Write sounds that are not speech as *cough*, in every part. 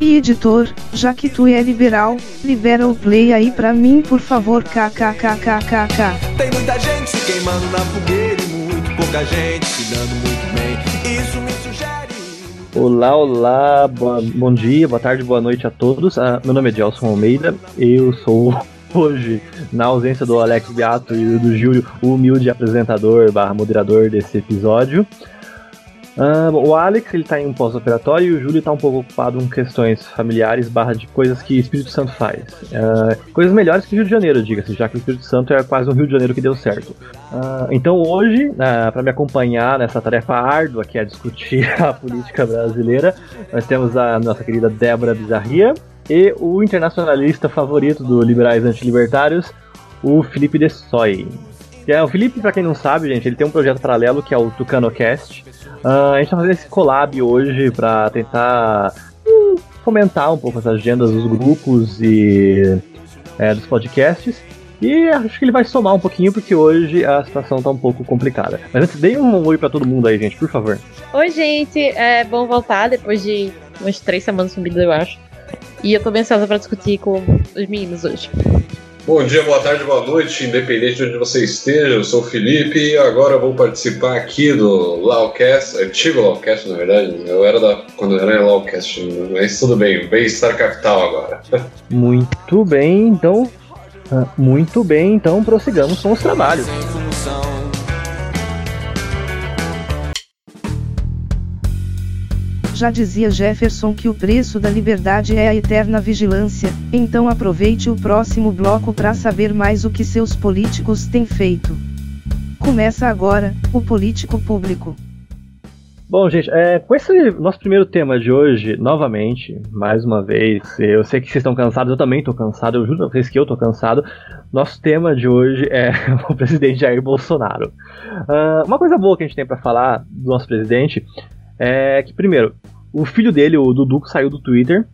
E editor, já que tu é liberal, libera o play aí pra mim por favor kkkkkk. Tem muita gente se queimando na fogueira e muito pouca gente se dando muito bem. Isso me sugere. Olá, olá, boa, bom dia, boa tarde, boa noite a todos. Ah, meu nome é Gelson Almeida, eu sou *laughs* hoje, na ausência do Alex Beato e do Júlio, o humilde apresentador barra moderador desse episódio. O Alex ele tá em um pós-operatório e o Júlio tá um pouco ocupado com questões familiares barra de coisas que Espírito Santo faz. Uh, coisas melhores que o Rio de Janeiro, diga-se, já que o Espírito Santo é quase um Rio de Janeiro que deu certo. Uh, então hoje, uh, para me acompanhar nessa tarefa árdua que é discutir *laughs* a política brasileira, nós temos a nossa querida Débora Bizarria e o internacionalista favorito do Liberais Antilibertários, o Felipe Dessoy. É, o Felipe, para quem não sabe, gente, ele tem um projeto paralelo que é o TucanoCast, Uh, a gente tá fazendo esse collab hoje para tentar hum, fomentar um pouco as agendas dos grupos e é, dos podcasts. E acho que ele vai somar um pouquinho, porque hoje a situação tá um pouco complicada. Mas antes, dê um oi para todo mundo aí, gente, por favor. Oi, gente. É bom voltar depois de umas três semanas sumidas, eu acho. E eu tô bem ansiosa pra discutir com os meninos hoje. Bom dia, boa tarde, boa noite, independente de onde você esteja. Eu sou o Felipe e agora vou participar aqui do Lawcast, antigo Lawcast, na verdade. Eu era da quando eu era Lawcast, mas tudo bem, bem-estar capital agora. Muito bem, então. Ah, muito bem, então prossigamos com os trabalhos. Já dizia Jefferson que o preço da liberdade é a eterna vigilância, então aproveite o próximo bloco para saber mais o que seus políticos têm feito. Começa agora, o Político Público. Bom, gente, é, com esse nosso primeiro tema de hoje, novamente, mais uma vez, eu sei que vocês estão cansados, eu também estou cansado, eu juro pra vocês que eu estou cansado. Nosso tema de hoje é *laughs* o presidente Jair Bolsonaro. Uh, uma coisa boa que a gente tem para falar do nosso presidente é que, primeiro, o filho dele, o Dudu, saiu do Twitter,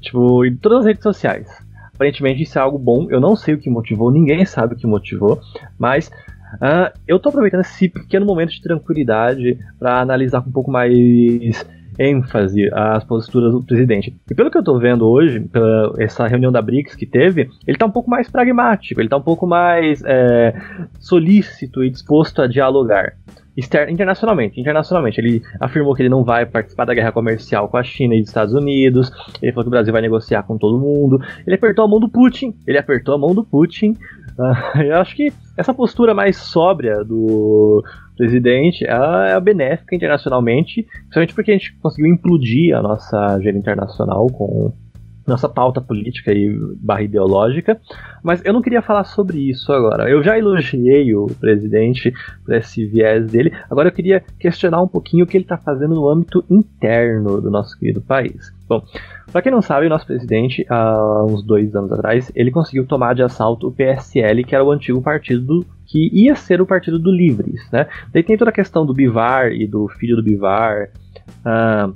tipo, e de todas as redes sociais. Aparentemente isso é algo bom, eu não sei o que motivou, ninguém sabe o que motivou, mas uh, eu tô aproveitando esse pequeno momento de tranquilidade para analisar com um pouco mais ênfase as posturas do presidente. E pelo que eu tô vendo hoje, pela essa reunião da BRICS que teve, ele tá um pouco mais pragmático, ele tá um pouco mais é, solícito e disposto a dialogar internacionalmente, internacionalmente. Ele afirmou que ele não vai participar da guerra comercial com a China e os Estados Unidos. Ele falou que o Brasil vai negociar com todo mundo. Ele apertou a mão do Putin. Ele apertou a mão do Putin. Uh, *laughs* eu acho que essa postura mais sóbria do presidente é, benéfica internacionalmente, principalmente porque a gente conseguiu implodir a nossa agenda internacional com nossa pauta política e barra ideológica, mas eu não queria falar sobre isso agora. Eu já elogiei o presidente por esse viés dele, agora eu queria questionar um pouquinho o que ele está fazendo no âmbito interno do nosso querido país. Bom, para quem não sabe, o nosso presidente, há uns dois anos atrás, ele conseguiu tomar de assalto o PSL, que era o antigo partido do, que ia ser o partido do Livres, né? Daí tem toda a questão do Bivar e do filho do Bivar, uh,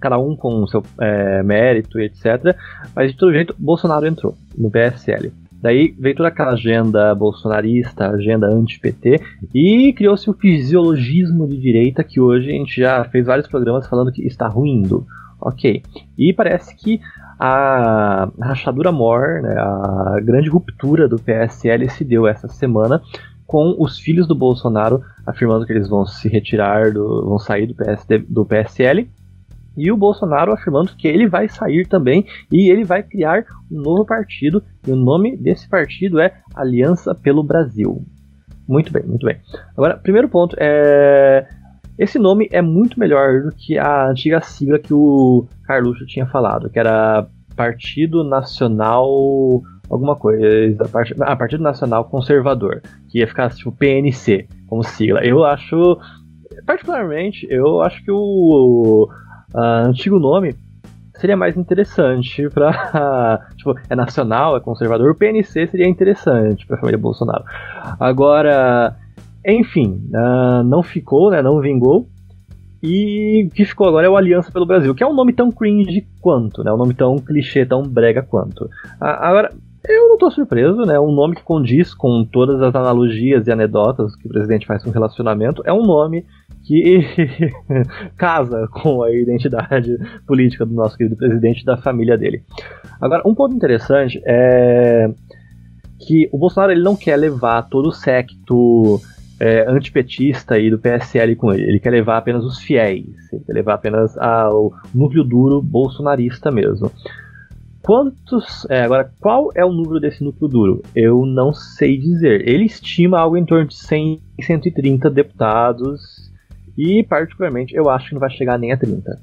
cada um com o seu é, mérito e etc. Mas de todo jeito, Bolsonaro entrou no PSL. Daí veio toda aquela agenda bolsonarista, agenda anti-PT, e criou-se o fisiologismo de direita que hoje a gente já fez vários programas falando que está ruindo. Ok. E parece que a rachadura mor, né, a grande ruptura do PSL se deu essa semana com os filhos do Bolsonaro afirmando que eles vão se retirar, do, vão sair do, do PSL e o Bolsonaro afirmando que ele vai sair também e ele vai criar um novo partido, e o nome desse partido é Aliança pelo Brasil. Muito bem, muito bem. Agora, primeiro ponto é. Esse nome é muito melhor do que a antiga sigla que o Carluxo tinha falado, que era Partido Nacional. alguma coisa. Ah, Partido Nacional Conservador, que ia ficar tipo PNC como sigla. Eu acho. Particularmente, eu acho que o uh, antigo nome seria mais interessante para *laughs* tipo, é nacional, é conservador, o PNC seria interessante para a família Bolsonaro. Agora, enfim, uh, não ficou, né, não vingou. E o que ficou agora é o Aliança pelo Brasil, que é um nome tão cringe quanto, né? Um nome tão clichê, tão brega quanto. Uh, agora, eu não estou surpreso, né? Um nome que condiz com todas as analogias e anedotas que o presidente faz com relacionamento. É um nome que *laughs* casa com a identidade política do nosso querido presidente e da família dele. Agora, um ponto interessante é que o Bolsonaro ele não quer levar todo o secto é, antipetista aí do PSL com ele. Ele quer levar apenas os fiéis, ele quer levar apenas o núcleo duro bolsonarista mesmo. Quantos. É, agora, qual é o número desse núcleo duro? Eu não sei dizer. Ele estima algo em torno de 100, 130 deputados. E, particularmente, eu acho que não vai chegar nem a 30.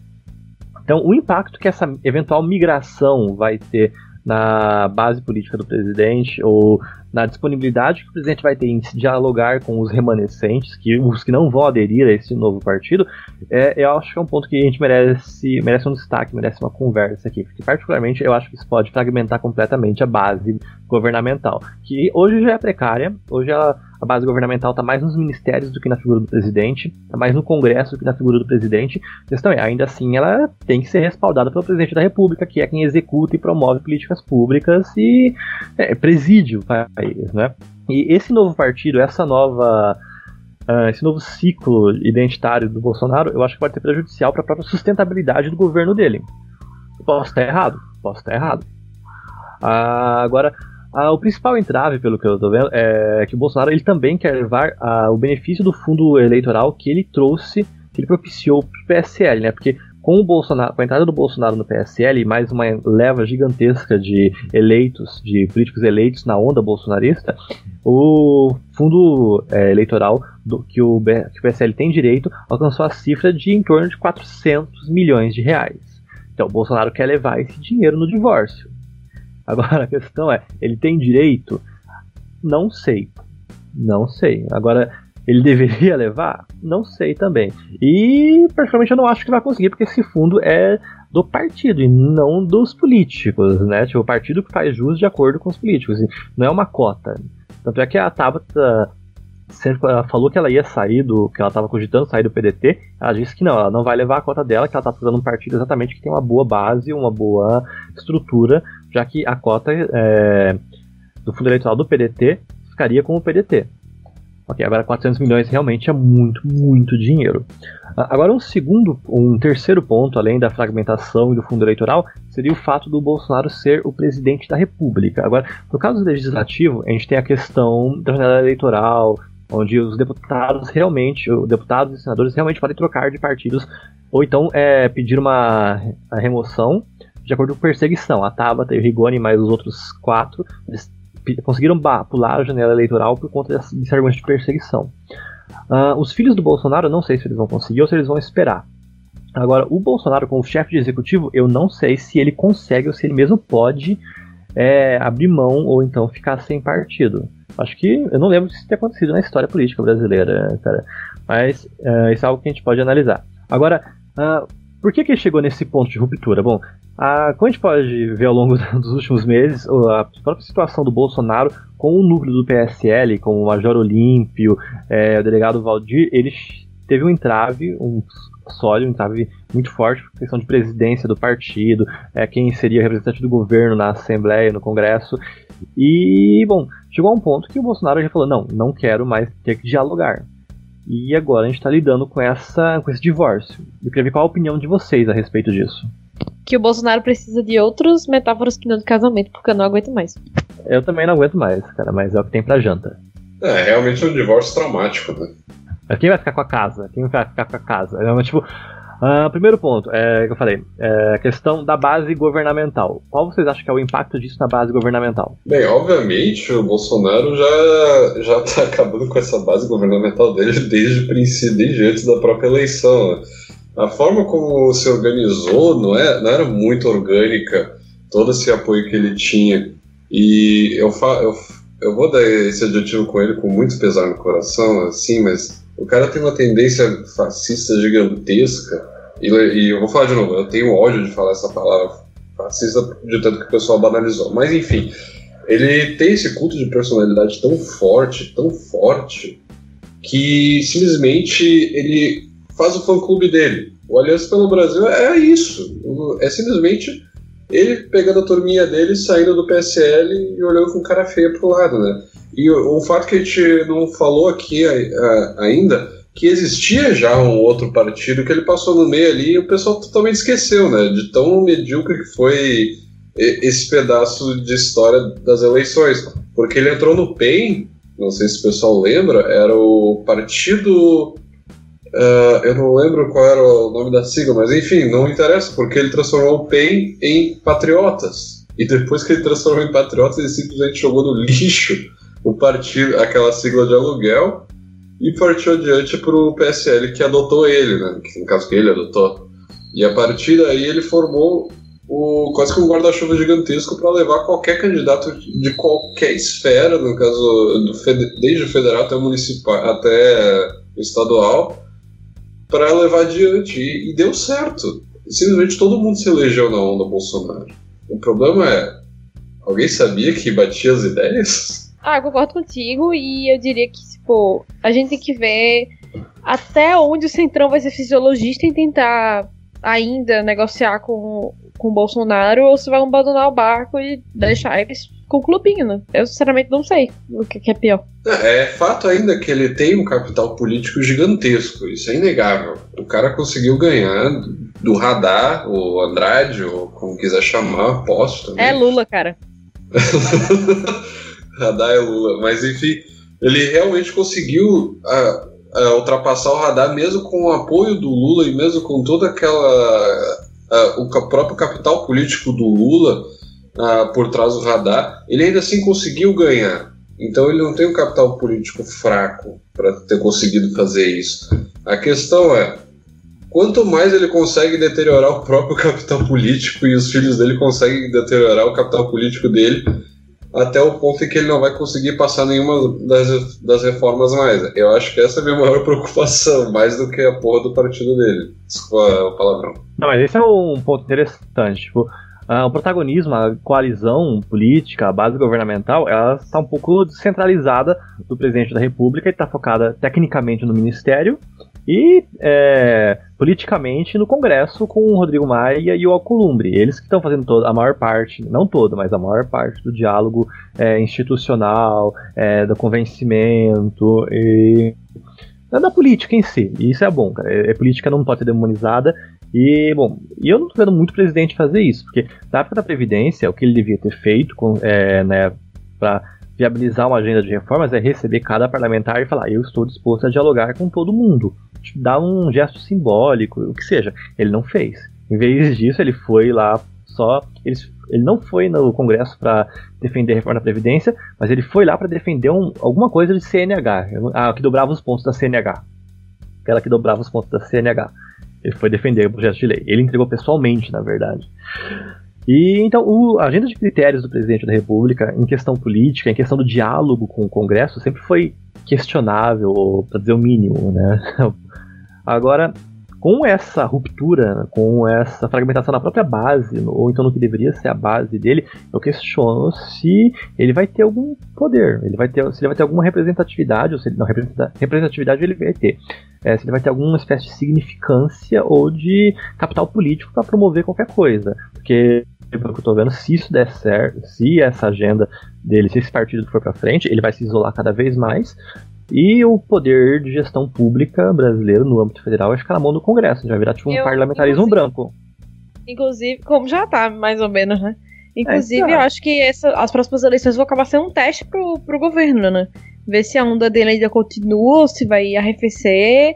Então, o impacto que essa eventual migração vai ter na base política do presidente ou na disponibilidade que o presidente vai ter em dialogar com os remanescentes, que os que não vão aderir a esse novo partido, é, eu acho que é um ponto que a gente merece, merece um destaque, merece uma conversa aqui, porque particularmente eu acho que isso pode fragmentar completamente a base governamental, que hoje já é precária, hoje ela a base governamental está mais nos ministérios do que na figura do presidente, está mais no Congresso do que na figura do presidente. A questão é, ainda assim, ela tem que ser respaldada pelo presidente da República, que é quem executa e promove políticas públicas e é, preside o país, né? E esse novo partido, essa nova Uh, esse novo ciclo identitário do Bolsonaro, eu acho que pode ser prejudicial para a própria sustentabilidade do governo dele. posso estar errado, posso estar errado. Uh, agora, ah, o principal entrave, pelo que eu estou vendo, é que o Bolsonaro ele também quer levar ah, o benefício do fundo eleitoral que ele trouxe, que ele propiciou para o PSL, né? Porque com, o Bolsonaro, com a entrada do Bolsonaro no PSL e mais uma leva gigantesca de eleitos, de políticos eleitos na onda bolsonarista, o fundo é, eleitoral do, que, o, que o PSL tem direito alcançou a cifra de em torno de 400 milhões de reais. Então o Bolsonaro quer levar esse dinheiro no divórcio. Agora *laughs* a questão é, ele tem direito? Não sei. Não sei. Agora, ele deveria *laughs* levar? Não sei também. E, praticamente, eu não acho que vai conseguir, porque esse fundo é do partido e não dos políticos, né? Tipo, o partido que faz jus de acordo com os políticos. Não é uma cota. Tanto é que a Tabata sempre ela falou que ela ia sair do. que ela estava cogitando sair do PDT, ela disse que não, ela não vai levar a cota dela, que ela está procurando um partido exatamente que tem uma boa base, uma boa estrutura já que a cota é, do fundo eleitoral do PDT ficaria com o PDT. Ok, agora 400 milhões realmente é muito, muito dinheiro. Agora um segundo, um terceiro ponto, além da fragmentação e do fundo eleitoral, seria o fato do Bolsonaro ser o presidente da República. Agora, no caso legislativo, a gente tem a questão da janela eleitoral, onde os deputados realmente, os deputados e senadores realmente podem trocar de partidos, ou então é, pedir uma remoção de acordo com perseguição. A Tabata e o Rigoni, mais os outros quatro, eles conseguiram pular a janela eleitoral por conta desse, argumento de perseguição. Uh, os filhos do Bolsonaro, não sei se eles vão conseguir ou se eles vão esperar. Agora, o Bolsonaro, como chefe de executivo, eu não sei se ele consegue ou se ele mesmo pode é, abrir mão ou então ficar sem partido. Acho que eu não lembro se isso ter acontecido na história política brasileira, cara. Mas uh, isso é algo que a gente pode analisar. Agora, uh, por que, que ele chegou nesse ponto de ruptura? Bom, a, como a gente pode ver ao longo *laughs* dos últimos meses, a própria situação do Bolsonaro com o núcleo do PSL, com o Major Olímpio, é, o delegado Valdir, ele teve um entrave, um sólido, um entrave muito forte, questão de presidência do partido, é, quem seria representante do governo na Assembleia, no Congresso. E, bom, chegou a um ponto que o Bolsonaro já falou: não, não quero mais ter que dialogar. E agora a gente está lidando com, essa, com esse divórcio. Eu queria ver qual a opinião de vocês a respeito disso. Que o Bolsonaro precisa de outras metáforas que não de casamento, porque eu não aguento mais. Eu também não aguento mais, cara, mas é o que tem pra janta. É, realmente é um divórcio traumático, né? Quem vai ficar com a casa? Quem vai ficar com a casa? É, tipo, Uh, primeiro ponto, é, que eu falei, é a questão da base governamental. Qual vocês acham que é o impacto disso na base governamental? Bem, obviamente o Bolsonaro já já está acabando com essa base governamental dele desde o princípio, desde antes da própria eleição. A forma como se organizou não, é, não era muito orgânica, todo esse apoio que ele tinha. E eu, fa, eu, eu vou dar esse adjetivo com ele com muito pesar no coração, assim, mas o cara tem uma tendência fascista gigantesca e, e, eu vou falar de novo, eu tenho ódio de falar essa palavra fascista de tanto que o pessoal banalizou. Mas enfim, ele tem esse culto de personalidade tão forte, tão forte, que simplesmente ele faz o fã-clube dele. O Aliança pelo Brasil é isso. É simplesmente ele pegando a turminha dele, saindo do PSL e olhando com cara feia pro lado, né? E o, fato que a gente não falou aqui ainda, que existia já um outro partido que ele passou no meio ali e o pessoal totalmente esqueceu, né? De tão medíocre que foi esse pedaço de história das eleições. Porque ele entrou no PEN, não sei se o pessoal lembra, era o Partido Uh, eu não lembro qual era o nome da sigla, mas enfim, não interessa, porque ele transformou o PEN em Patriotas. E depois que ele transformou em Patriotas, ele simplesmente jogou no lixo o partido, aquela sigla de aluguel e partiu adiante para o PSL que adotou ele, né? no caso que ele adotou. E a partir daí ele formou o, quase que um guarda-chuva gigantesco para levar qualquer candidato de qualquer esfera, no caso do, desde o federal até o municipal, até o estadual, para levar adiante. E, e, deu certo. Simplesmente todo mundo se elegeu na onda Bolsonaro. O problema é: alguém sabia que batia as ideias? Ah, eu concordo contigo e eu diria que, tipo, a gente tem que ver até onde o Centrão vai ser fisiologista em tentar ainda negociar com, com o Bolsonaro ou se vai abandonar o barco e deixar eles com o clubinho, né? Eu sinceramente não sei o que, que é pior. É, é fato ainda que ele tem um capital político gigantesco, isso é inegável. O cara conseguiu ganhar do radar, o Andrade, ou como quiser chamar, posto também. É Lula, cara. *laughs* radar é Lula, mas enfim, ele realmente conseguiu a, a ultrapassar o radar mesmo com o apoio do Lula e mesmo com toda aquela a, o próprio capital político do Lula uh, por trás do radar, ele ainda assim conseguiu ganhar. Então ele não tem um capital político fraco para ter conseguido fazer isso. A questão é, quanto mais ele consegue deteriorar o próprio *laughs* capital político e os filhos dele conseguem deteriorar o capital político dele, até o ponto em que ele não vai conseguir passar nenhuma das, das reformas mais. Eu acho que essa é a minha *laughs* maior preocupação, mais do que a porra do partido dele. Desculpa o palavrão. Não, mas esse é um ponto interessante. Tipo, Uh, o protagonismo, a coalizão política, a base governamental, ela está um pouco descentralizada do presidente da República e está focada tecnicamente no Ministério e é, politicamente no Congresso com o Rodrigo Maia e o Alcolumbre. Eles que estão fazendo toda, a maior parte, não toda, mas a maior parte do diálogo é, institucional, é, do convencimento e da política em si. E isso é bom, cara. É, é política não pode ser demonizada e, bom, eu não tô vendo muito presidente fazer isso, porque na época da Previdência, o que ele devia ter feito é, né, para viabilizar uma agenda de reformas é receber cada parlamentar e falar: eu estou disposto a dialogar com todo mundo. Dar um gesto simbólico, o que seja. Ele não fez. Em vez disso, ele foi lá só. Ele, ele não foi no Congresso para defender a reforma da Previdência, mas ele foi lá para defender um, alguma coisa de CNH. Ah, que dobrava os pontos da CNH. Aquela que dobrava os pontos da CNH. Ele foi defender o projeto de lei. Ele entregou pessoalmente, na verdade. E então o, a agenda de critérios do presidente da República em questão política, em questão do diálogo com o Congresso, sempre foi questionável, para dizer o mínimo, né? *laughs* Agora, com essa ruptura, com essa fragmentação na própria base, ou então no que deveria ser a base dele, eu questiono se ele vai ter algum poder, ele vai ter, se ele vai ter alguma representatividade, ou se ele não representatividade ele vai ter. É, se ele vai ter alguma espécie de significância ou de capital político para promover qualquer coisa. Porque pelo que eu tô vendo, se isso der certo, se essa agenda dele, se esse partido for para frente, ele vai se isolar cada vez mais, e o poder de gestão pública brasileiro no âmbito federal vai ficar na mão do Congresso, já vai virar tipo um eu, parlamentarismo branco. Inclusive, como já tá, mais ou menos, né? Inclusive, é, eu acho que essa, as próximas eleições vão acabar sendo um teste pro, pro governo, né? Ver se a onda dele ainda continua ou se vai arrefecer.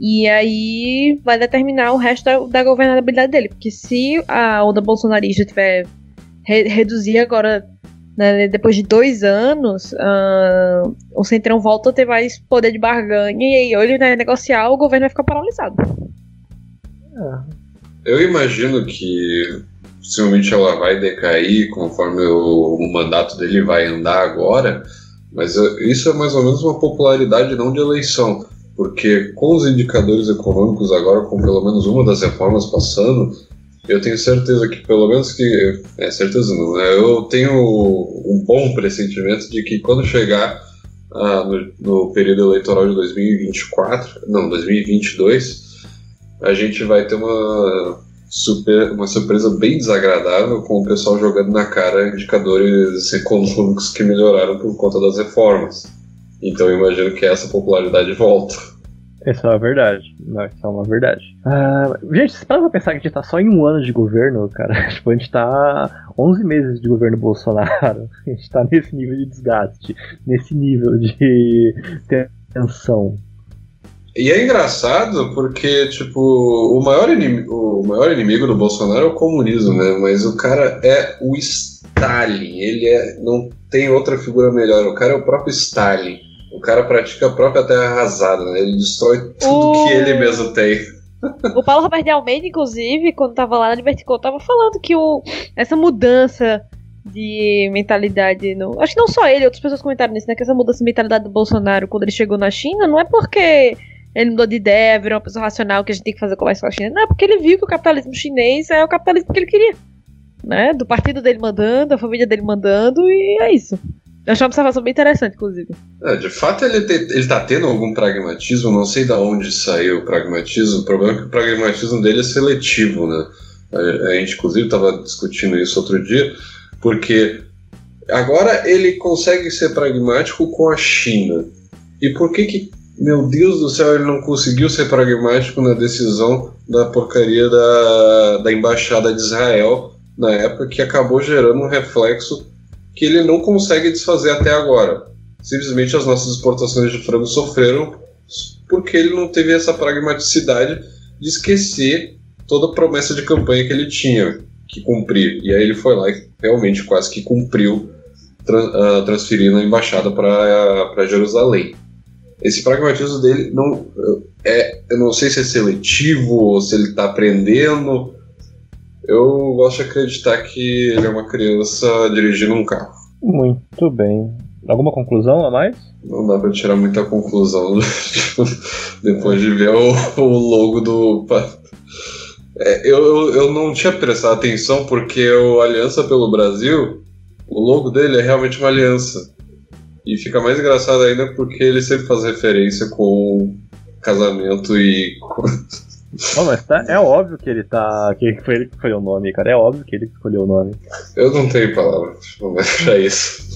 E aí vai determinar o resto da, da governabilidade dele. Porque se a onda bolsonarista tiver re, reduzir agora né, depois de dois anos, uh, o Centrão volta a ter mais poder de barganha e aí, ou ele vai negociar, o governo vai ficar paralisado. É. Eu imagino que possivelmente ela vai decair conforme o, o mandato dele vai andar agora, mas isso é mais ou menos uma popularidade não de eleição. porque com os indicadores econômicos agora, com pelo menos uma das reformas passando, eu tenho certeza que, pelo menos que. É, certeza não, né? Eu tenho um bom pressentimento de que quando chegar ah, no, no, período eleitoral de 2024, não, 2022, a gente vai ter uma, super, uma surpresa bem desagradável com o pessoal jogando na cara indicadores econômicos que melhoraram por conta das reformas. Então eu imagino que essa popularidade volta. Isso é uma verdade. Não, isso é uma verdade. Ah, gente, se para pra pensar que a gente tá só em um ano de governo, cara. *laughs* Tipo, a gente tá 11 meses de governo Bolsonaro. *laughs* A gente tá nesse nível de desgaste, nesse nível de tensão. E é engraçado porque, tipo, o maior, inimigo, o maior inimigo do Bolsonaro é o comunismo, né? Mas o cara é o Stalin. Ele é. Não tem outra figura melhor. O cara é o próprio Stalin. O cara pratica a própria terra arrasada, né? Ele destrói tudo o... que ele mesmo tem. O Paulo Roberto de Almeida, inclusive, quando tava lá na Liberticol, tava falando que o, essa mudança de mentalidade. No, acho que não só ele, outras pessoas comentaram nisso, né? Que essa mudança de mentalidade do Bolsonaro quando ele chegou na China não é porque ele mudou de ideia, virou uma pessoa racional que a gente tem que fazer comércio com a China. Não, é porque ele viu que o capitalismo chinês é o capitalismo que ele queria. Né? Do partido dele mandando, a família dele mandando, e é isso. Eu achei uma observação bem interessante, inclusive. É, de fato, ele, te, ele tá tendo algum pragmatismo, não sei de onde saiu o pragmatismo. O problema é que o pragmatismo dele é seletivo, né? A, a gente, inclusive, estava discutindo isso outro dia, porque agora ele consegue ser pragmático com a China. E por que, que meu Deus do céu, ele não conseguiu ser pragmático na decisão da porcaria da, da embaixada de Israel na época, que acabou gerando um reflexo que ele não consegue desfazer até agora. Simplesmente as nossas exportações de frango sofreram porque ele não teve essa pragmaticidade de esquecer toda a promessa de campanha que ele tinha que cumprir. E aí ele foi lá e realmente quase que cumpriu, uh, transferindo a embaixada para Jerusalém. Esse pragmatismo dele não é, eu não sei se é seletivo ou se ele está aprendendo, eu gosto de acreditar que ele é uma criança dirigindo um carro. Muito bem. Alguma conclusão a mais? Não dá pra tirar muita conclusão *laughs* depois de ver o, o logo do. É, eu, eu não tinha prestado atenção porque o Aliança pelo Brasil, o logo dele é realmente uma aliança. E fica mais engraçado ainda porque ele sempre faz referência com casamento e. *laughs* Não, mas tá, é óbvio que ele tá. que foi ele que escolheu o nome, cara. É óbvio que ele escolheu o nome. Eu não tenho palavras pra isso.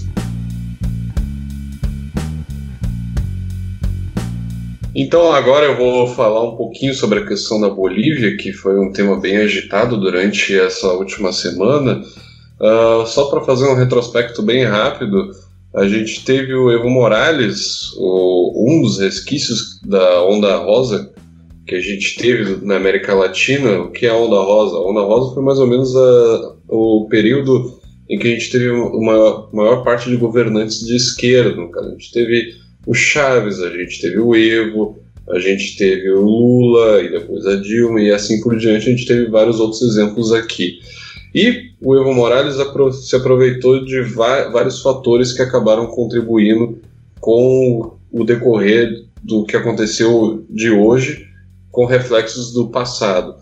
Então agora eu vou falar um pouquinho sobre a questão da Bolívia, que foi um tema bem agitado durante essa última semana. Uh, só para fazer um retrospecto bem rápido, a gente teve o Evo Morales, o, um dos resquícios da Onda Rosa, que a gente teve na América Latina, o que é a Onda Rosa? A Onda Rosa foi mais ou menos a, o período em que a gente teve uma maior parte de governantes de esquerda. A gente teve o Chaves, a gente teve o Evo, a gente teve o Lula e depois a Dilma e assim por diante. A gente teve vários outros exemplos aqui. E o Evo Morales se aproveitou de vários fatores que acabaram contribuindo com o decorrer do que aconteceu de hoje com reflexos do passado.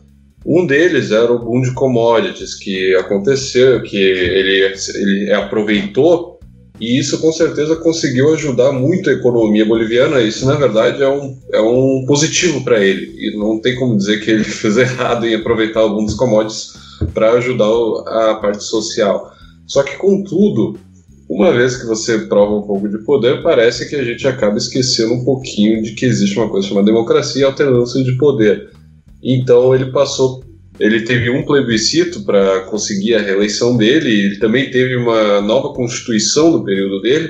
Um deles era o boom de commodities que aconteceu, que ele, ele aproveitou e isso com certeza conseguiu ajudar muito a economia boliviana. Isso na verdade é um, é um positivo para ele e não tem como dizer que ele *laughs* fez errado em aproveitar o boom dos commodities para ajudar a parte social. Só que contudo, uma vez que você prova um pouco de poder, parece que a gente acaba esquecendo um pouquinho de que existe uma coisa chamada democracia e alternância de poder. Então ele passou, ele teve um plebiscito para conseguir a reeleição dele, ele também teve uma nova constituição no período dele.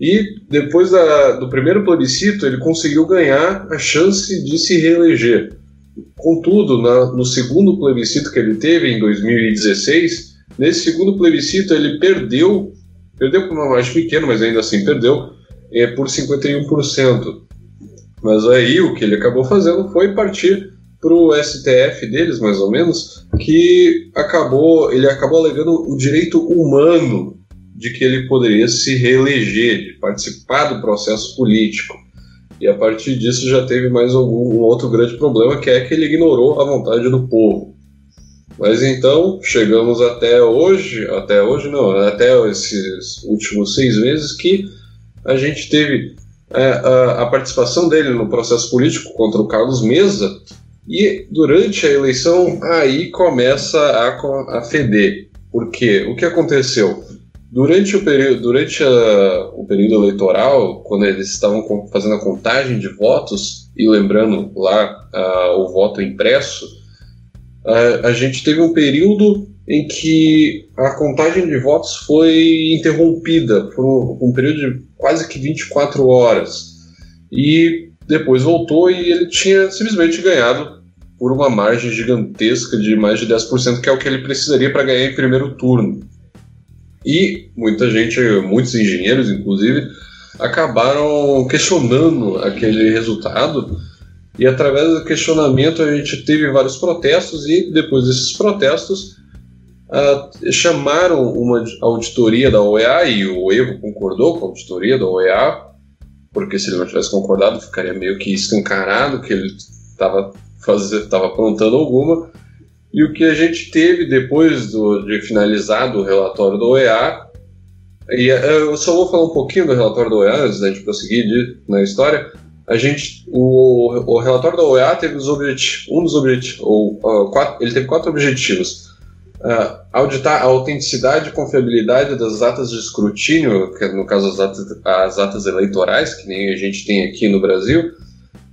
E depois da, do primeiro plebiscito, ele conseguiu ganhar a chance de se reeleger. Contudo, na, no segundo plebiscito que ele teve, em 2016, nesse segundo plebiscito ele perdeu Perdeu por uma margem pequena, mas ainda assim perdeu é, por 51%. Mas aí o que ele acabou fazendo foi partir para o STF deles, mais ou menos, que acabou, ele acabou alegando o direito humano de que ele poderia se reeleger, de participar do processo político. E a partir disso já teve mais algum um outro grande problema, que é que ele ignorou a vontade do povo. Mas então, chegamos até hoje, até hoje não, até esses últimos seis meses, que a gente teve é, a, a, participação dele no processo político contra o Carlos Mesa, e durante a eleição aí começa a, a feder. Por quê? O que aconteceu? Durante o período, durante a, o período eleitoral, quando eles estavam fazendo a contagem de votos e lembrando lá a, o voto impresso, a, a gente teve um período em que a contagem de votos foi interrompida por um período de quase que 24 horas. E depois voltou e ele tinha simplesmente ganhado por uma margem gigantesca de mais de 10%, que é o que ele precisaria para ganhar em primeiro turno. E muita gente, muitos engenheiros inclusive, acabaram questionando aquele resultado. E através do questionamento a gente teve vários protestos e depois desses protestos uh, chamaram uma auditoria da OEA e o Evo concordou com a auditoria da OEA, porque se ele não tivesse concordado ficaria meio que escancarado que ele estava aprontando alguma. E o que a gente teve depois do, de finalizado o relatório do OEA, e eh, eu só vou falar um pouquinho do relatório do OEA antes da gente prosseguir de, na história. A gente, o, o relatório da OEA teve os objetivos, um dos objetivos, ou uh, quatro, ele teve quatro objetivos. Uh, auditar a autenticidade e confiabilidade das atas de escrutínio, que no caso as atas, as atas eleitorais, que nem a gente tem aqui no Brasil,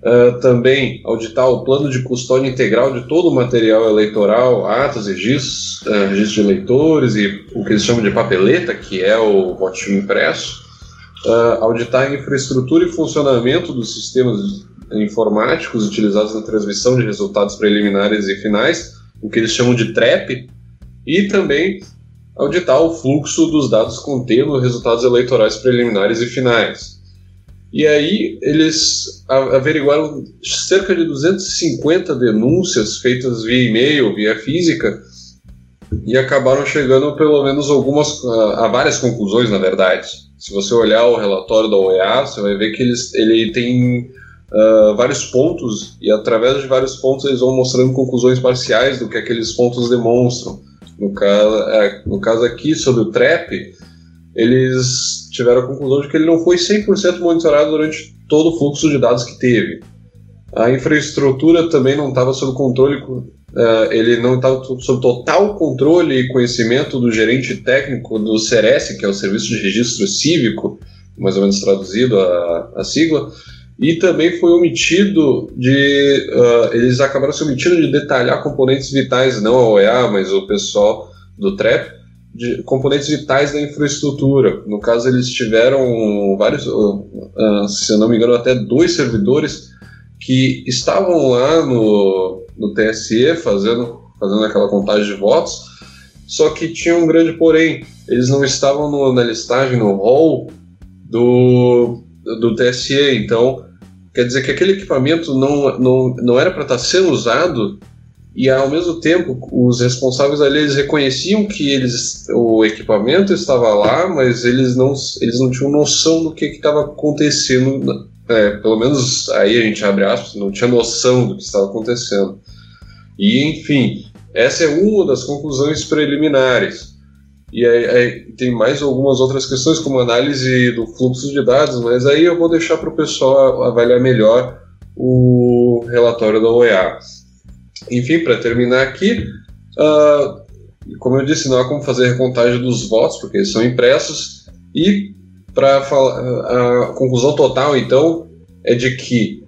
Uh, também auditar o plano de custódia integral de todo o material eleitoral, atos, registros, registros de eleitores e o que eles chamam de papeleta, que é o votinho impresso. Uh, auditar a infraestrutura e funcionamento dos sistemas informáticos utilizados na transmissão de resultados preliminares e finais, o que eles chamam de TREP, e também auditar o fluxo dos dados contendo resultados eleitorais preliminares e finais. E aí eles averiguaram cerca de 250 denúncias feitas via e-mail, via física, e acabaram chegando pelo menos algumas a várias conclusões, na verdade. Se você olhar o relatório da OEA, você vai ver que eles, ele tem uh, vários pontos e através de vários pontos eles vão mostrando conclusões parciais do que aqueles pontos demonstram. No caso, é, no caso aqui sobre o TREP, eles tiveram a conclusão de que ele não foi 100% monitorado durante todo o fluxo de dados que teve. A infraestrutura também não estava sob controle, uh, ele não estava sob total controle e conhecimento do gerente técnico do CERES, que é o Serviço de Registro Cívico, mais ou menos traduzido a, a sigla, e também foi omitido de. Uh, eles acabaram se omitindo de detalhar componentes vitais, não a OEA, mas o pessoal do TREP, de componentes vitais da infraestrutura. No caso, eles tiveram vários, uh, se eu não me engano, até dois servidores que estavam lá no, no TSE fazendo, fazendo aquela contagem de votos, só que tinha um grande porém, eles não estavam no, na listagem, no hall do, do TSE, então quer dizer que aquele equipamento não, não, não era para estar sendo usado e ao mesmo tempo os responsáveis ali eles reconheciam que eles o equipamento estava lá, mas eles não eles não tinham noção do que estava acontecendo, é, pelo menos aí a gente abre aspas, não tinha noção do que estava acontecendo. E enfim, essa é uma das conclusões preliminares. E aí, aí, tem mais algumas outras questões, como análise do fluxo de dados, mas aí eu vou deixar para o pessoal avaliar melhor o relatório da OEA. Enfim, para terminar aqui, uh, como eu disse, não há como fazer a recontagem dos votos, porque eles são impressos, e para falar a conclusão total, então, é de que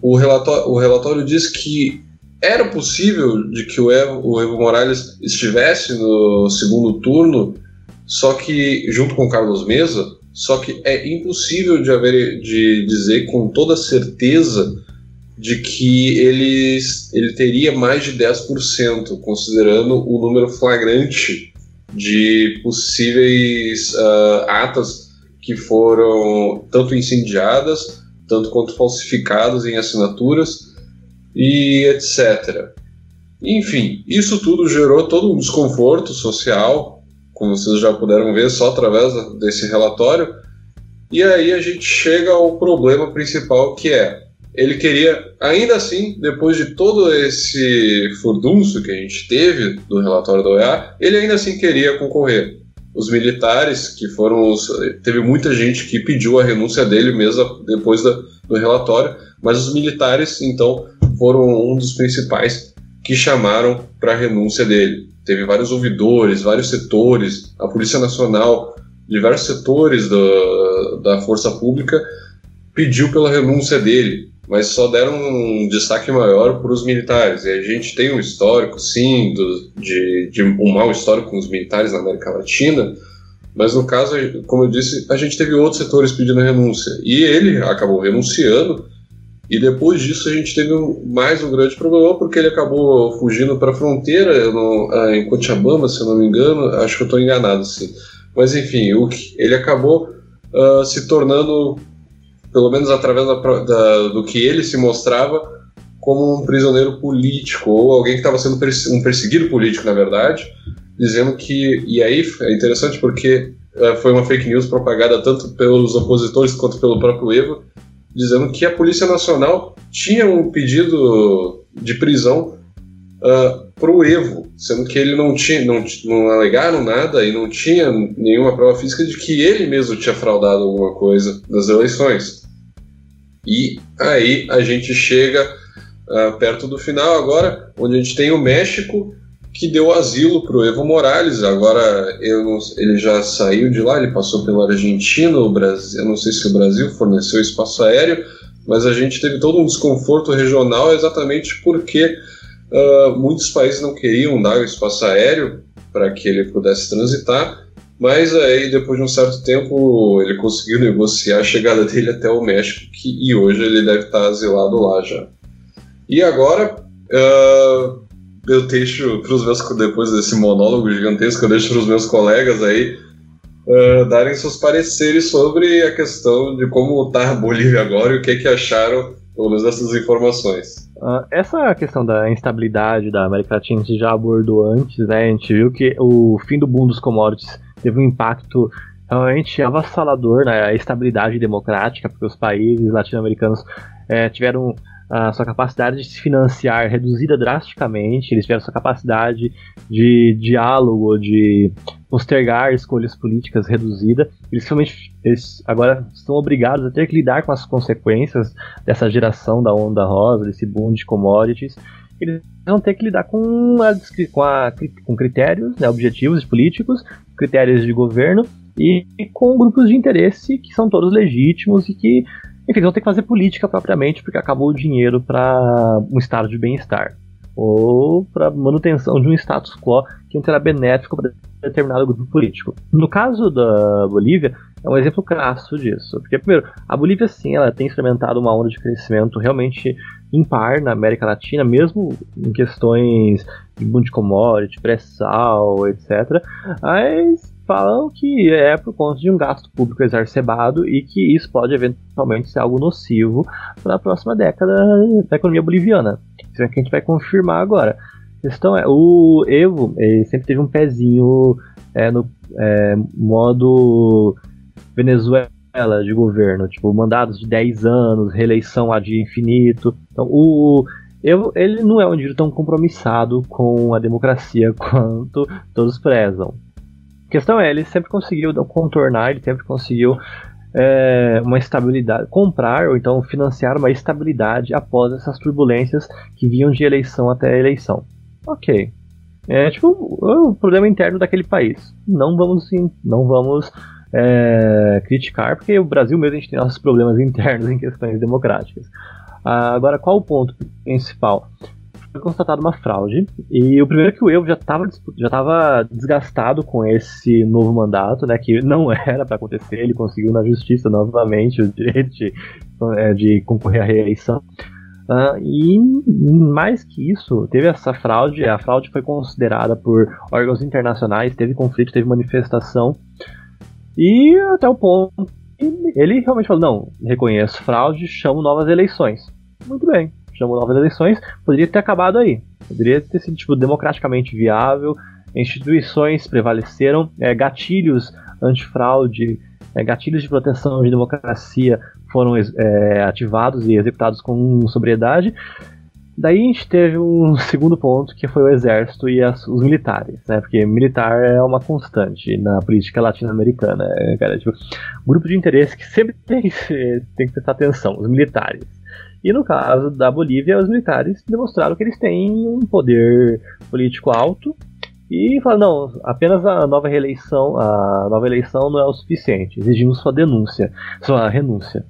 o relatório, o relatório diz que era possível de que o Evo, o Evo Morales estivesse no segundo turno, só que junto com Carlos Mesa, só que é impossível de haver de dizer com toda certeza de que ele, ele teria mais de 10%, considerando o número flagrante de possíveis uh, atas que foram tanto incendiadas, tanto quanto falsificadas em assinaturas e etc. Enfim, isso tudo gerou todo um desconforto social, como vocês já puderam ver só através desse relatório, E aí a gente chega ao problema principal que é ele queria, ainda assim, depois de todo esse furdunço que a gente teve do relatório da OEA, ele ainda assim queria concorrer. Os militares, que foram os, Teve muita gente que pediu a renúncia dele mesmo depois da, do relatório, mas os militares, então, foram um dos principais que chamaram para a renúncia dele. Teve vários ouvidores, vários setores, a Polícia Nacional, diversos setores do, da força pública pediu pela renúncia dele, mas só deram um destaque maior para os militares. E a gente tem um histórico, sim, do, de, de um mau histórico com os militares na América Latina, mas no caso, como eu disse, a gente teve outros setores pedindo renúncia. E ele acabou renunciando, e depois disso a gente teve mais um grande problema, porque ele acabou fugindo para a fronteira ah, em Cochabamba, se eu não me engano, acho que eu estou enganado, sim. Mas enfim, o, ele acabou uh, se tornando, pelo menos através da, da, do que ele se mostrava, como um prisioneiro político, ou alguém que estava sendo um perseguido político, na verdade, dizendo que. E aí é interessante porque uh, foi uma fake news propagada tanto pelos opositores quanto pelo próprio Evo, dizendo que a Polícia Nacional tinha um pedido de prisão uh, para o Evo, sendo que ele não tinha, não, não alegaram nada e não tinha nenhuma prova física de que ele mesmo tinha fraudado alguma coisa nas eleições. E aí a gente chega uh, perto do final agora, onde a gente tem o México que deu asilo para o Evo Morales. Agora não, ele já saiu de lá, ele passou pela Argentina, o Brasil, eu não sei se o Brasil forneceu espaço aéreo, mas a gente teve todo um desconforto regional exatamente porque Uh, muitos países não queriam dar o espaço aéreo para que ele pudesse transitar, mas aí depois de um certo tempo ele conseguiu negociar a chegada dele até o México que, e hoje ele deve estar asilado lá já. E agora uh, eu deixo para os meus depois desse monólogo gigantesco eu deixo para os meus colegas aí uh, darem seus pareceres sobre a questão de como está a Bolívia agora e o que, que acharam pelo menos dessas informações. Uh, essa questão da instabilidade da América Latina a gente já abordou antes, né? A gente viu que o fim do boom dos commodities teve um impacto realmente avassalador na né? estabilidade democrática, porque os países latino-americanos é, tiveram a sua capacidade de se financiar reduzida drasticamente, eles tiveram sua capacidade de diálogo, de postergar escolhas políticas reduzida. Eles realmente eles agora estão obrigados a ter que lidar com as consequências dessa geração da onda rosa, desse boom de commodities. Eles vão ter que lidar com, a, com, a, com critérios, né, objetivos políticos, critérios de governo e, e com grupos de interesse que são todos legítimos e que enfim, vão ter que fazer política propriamente porque acabou o dinheiro para um estado de bem-estar ou para manutenção de um status quo que será benéfico para determinado grupo político. No caso da Bolívia, é um exemplo crasso disso. Porque, primeiro, a Bolívia, sim, ela tem experimentado uma onda de crescimento realmente impar na América Latina, mesmo em questões de boom de commodity, pré-sal, etc. Mas falam que é por conta de um gasto público exacerbado e que isso pode eventualmente ser algo nocivo para a próxima década da economia boliviana. Isso é que a gente vai confirmar agora. A questão é, o Evo sempre teve um pezinho é, no é, modo Venezuela de governo, tipo, mandados de 10 anos, reeleição a dia infinito. Então, o Evo, ele não é um indivíduo tão compromissado com a democracia *laughs* quanto todos prezam. A questão é, ele sempre conseguiu contornar, ele sempre conseguiu é, uma estabilidade, comprar ou então financiar uma estabilidade após essas turbulências que vinham de eleição até eleição. Ok. É tipo o problema interno daquele país. Não vamos não vamos é, criticar, porque o Brasil mesmo a gente tem nossos problemas *laughs* internos em questões democráticas. Ah, agora, qual o ponto principal? Foi constatada uma fraude. E o primeiro é que o Evo já estava já tava desgastado com esse novo mandato, né? Que não *laughs* era para acontecer. Ele conseguiu na justiça novamente o direito de, é, de concorrer à reeleição. Uh, e mais que isso, teve essa fraude. A fraude foi considerada por órgãos internacionais, teve conflito, teve manifestação. E até o ponto ele realmente falou: não, reconheço fraude, chamo novas eleições. Muito bem chamou novas eleições, poderia ter acabado aí. Poderia ter sido tipo, democraticamente viável, instituições prevaleceram, é, gatilhos antifraude é, gatilhos de proteção de democracia foram é, ativados e executados com sobriedade. Daí a gente teve um *laughs* segundo ponto que foi o exército e as, os militares, né? Porque militar é uma constante na política latino-americana, né, cara. Tipo, grupo de interesse que sempre tem, *laughs* tem que prestar atenção, os militares. E no caso da Bolívia, os militares demonstraram que eles têm um poder político alto e falaram, não, apenas a nova reeleição, a nova eleição não é o suficiente, exigimos sua denúncia, sua renúncia.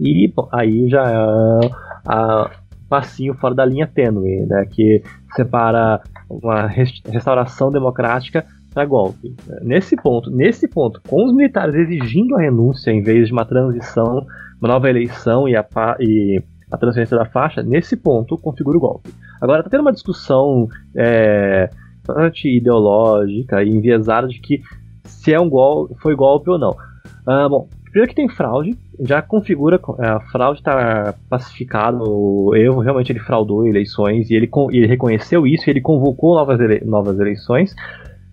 E bom, aí já é a, passinho fora da linha tênue, né, que separa uma restauração democrática para golpe. Nesse ponto, nesse ponto, com os militares exigindo a renúncia em vez de uma transição, uma nova eleição e a, e a transferência da faixa, nesse ponto configura o golpe. Agora está tendo uma discussão é, anti-ideológica e enviesada de que se é um golpe, foi golpe ou não. Ah, bom, primeiro que tem fraude, já configura, é, a fraude está pacificado, o erro realmente ele fraudou eleições e ele, ele reconheceu isso e ele convocou novas, ele, novas eleições.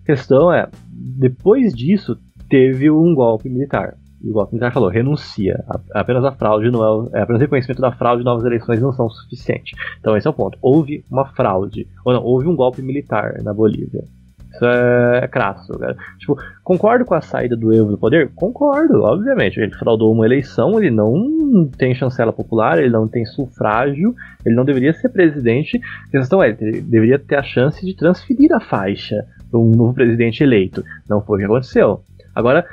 A questão é, depois disso, teve um golpe militar. E o militar falou, renuncia. Apenas a fraude não é, é apenas o reconhecimento da fraude novas eleições não são suficientes. Então esse é o ponto. Houve uma fraude, ou não, houve um golpe militar na Bolívia. Isso é crasso, cara. Tipo, concordo com a saída do Evo do poder? Concordo, obviamente. Ele fraudou uma eleição, ele não tem chancela popular, ele não tem sufrágio, ele não deveria ser presidente. A questão é, ele deveria ter a chance de transferir a faixa para um novo presidente eleito. Não foi o que aconteceu. Agora,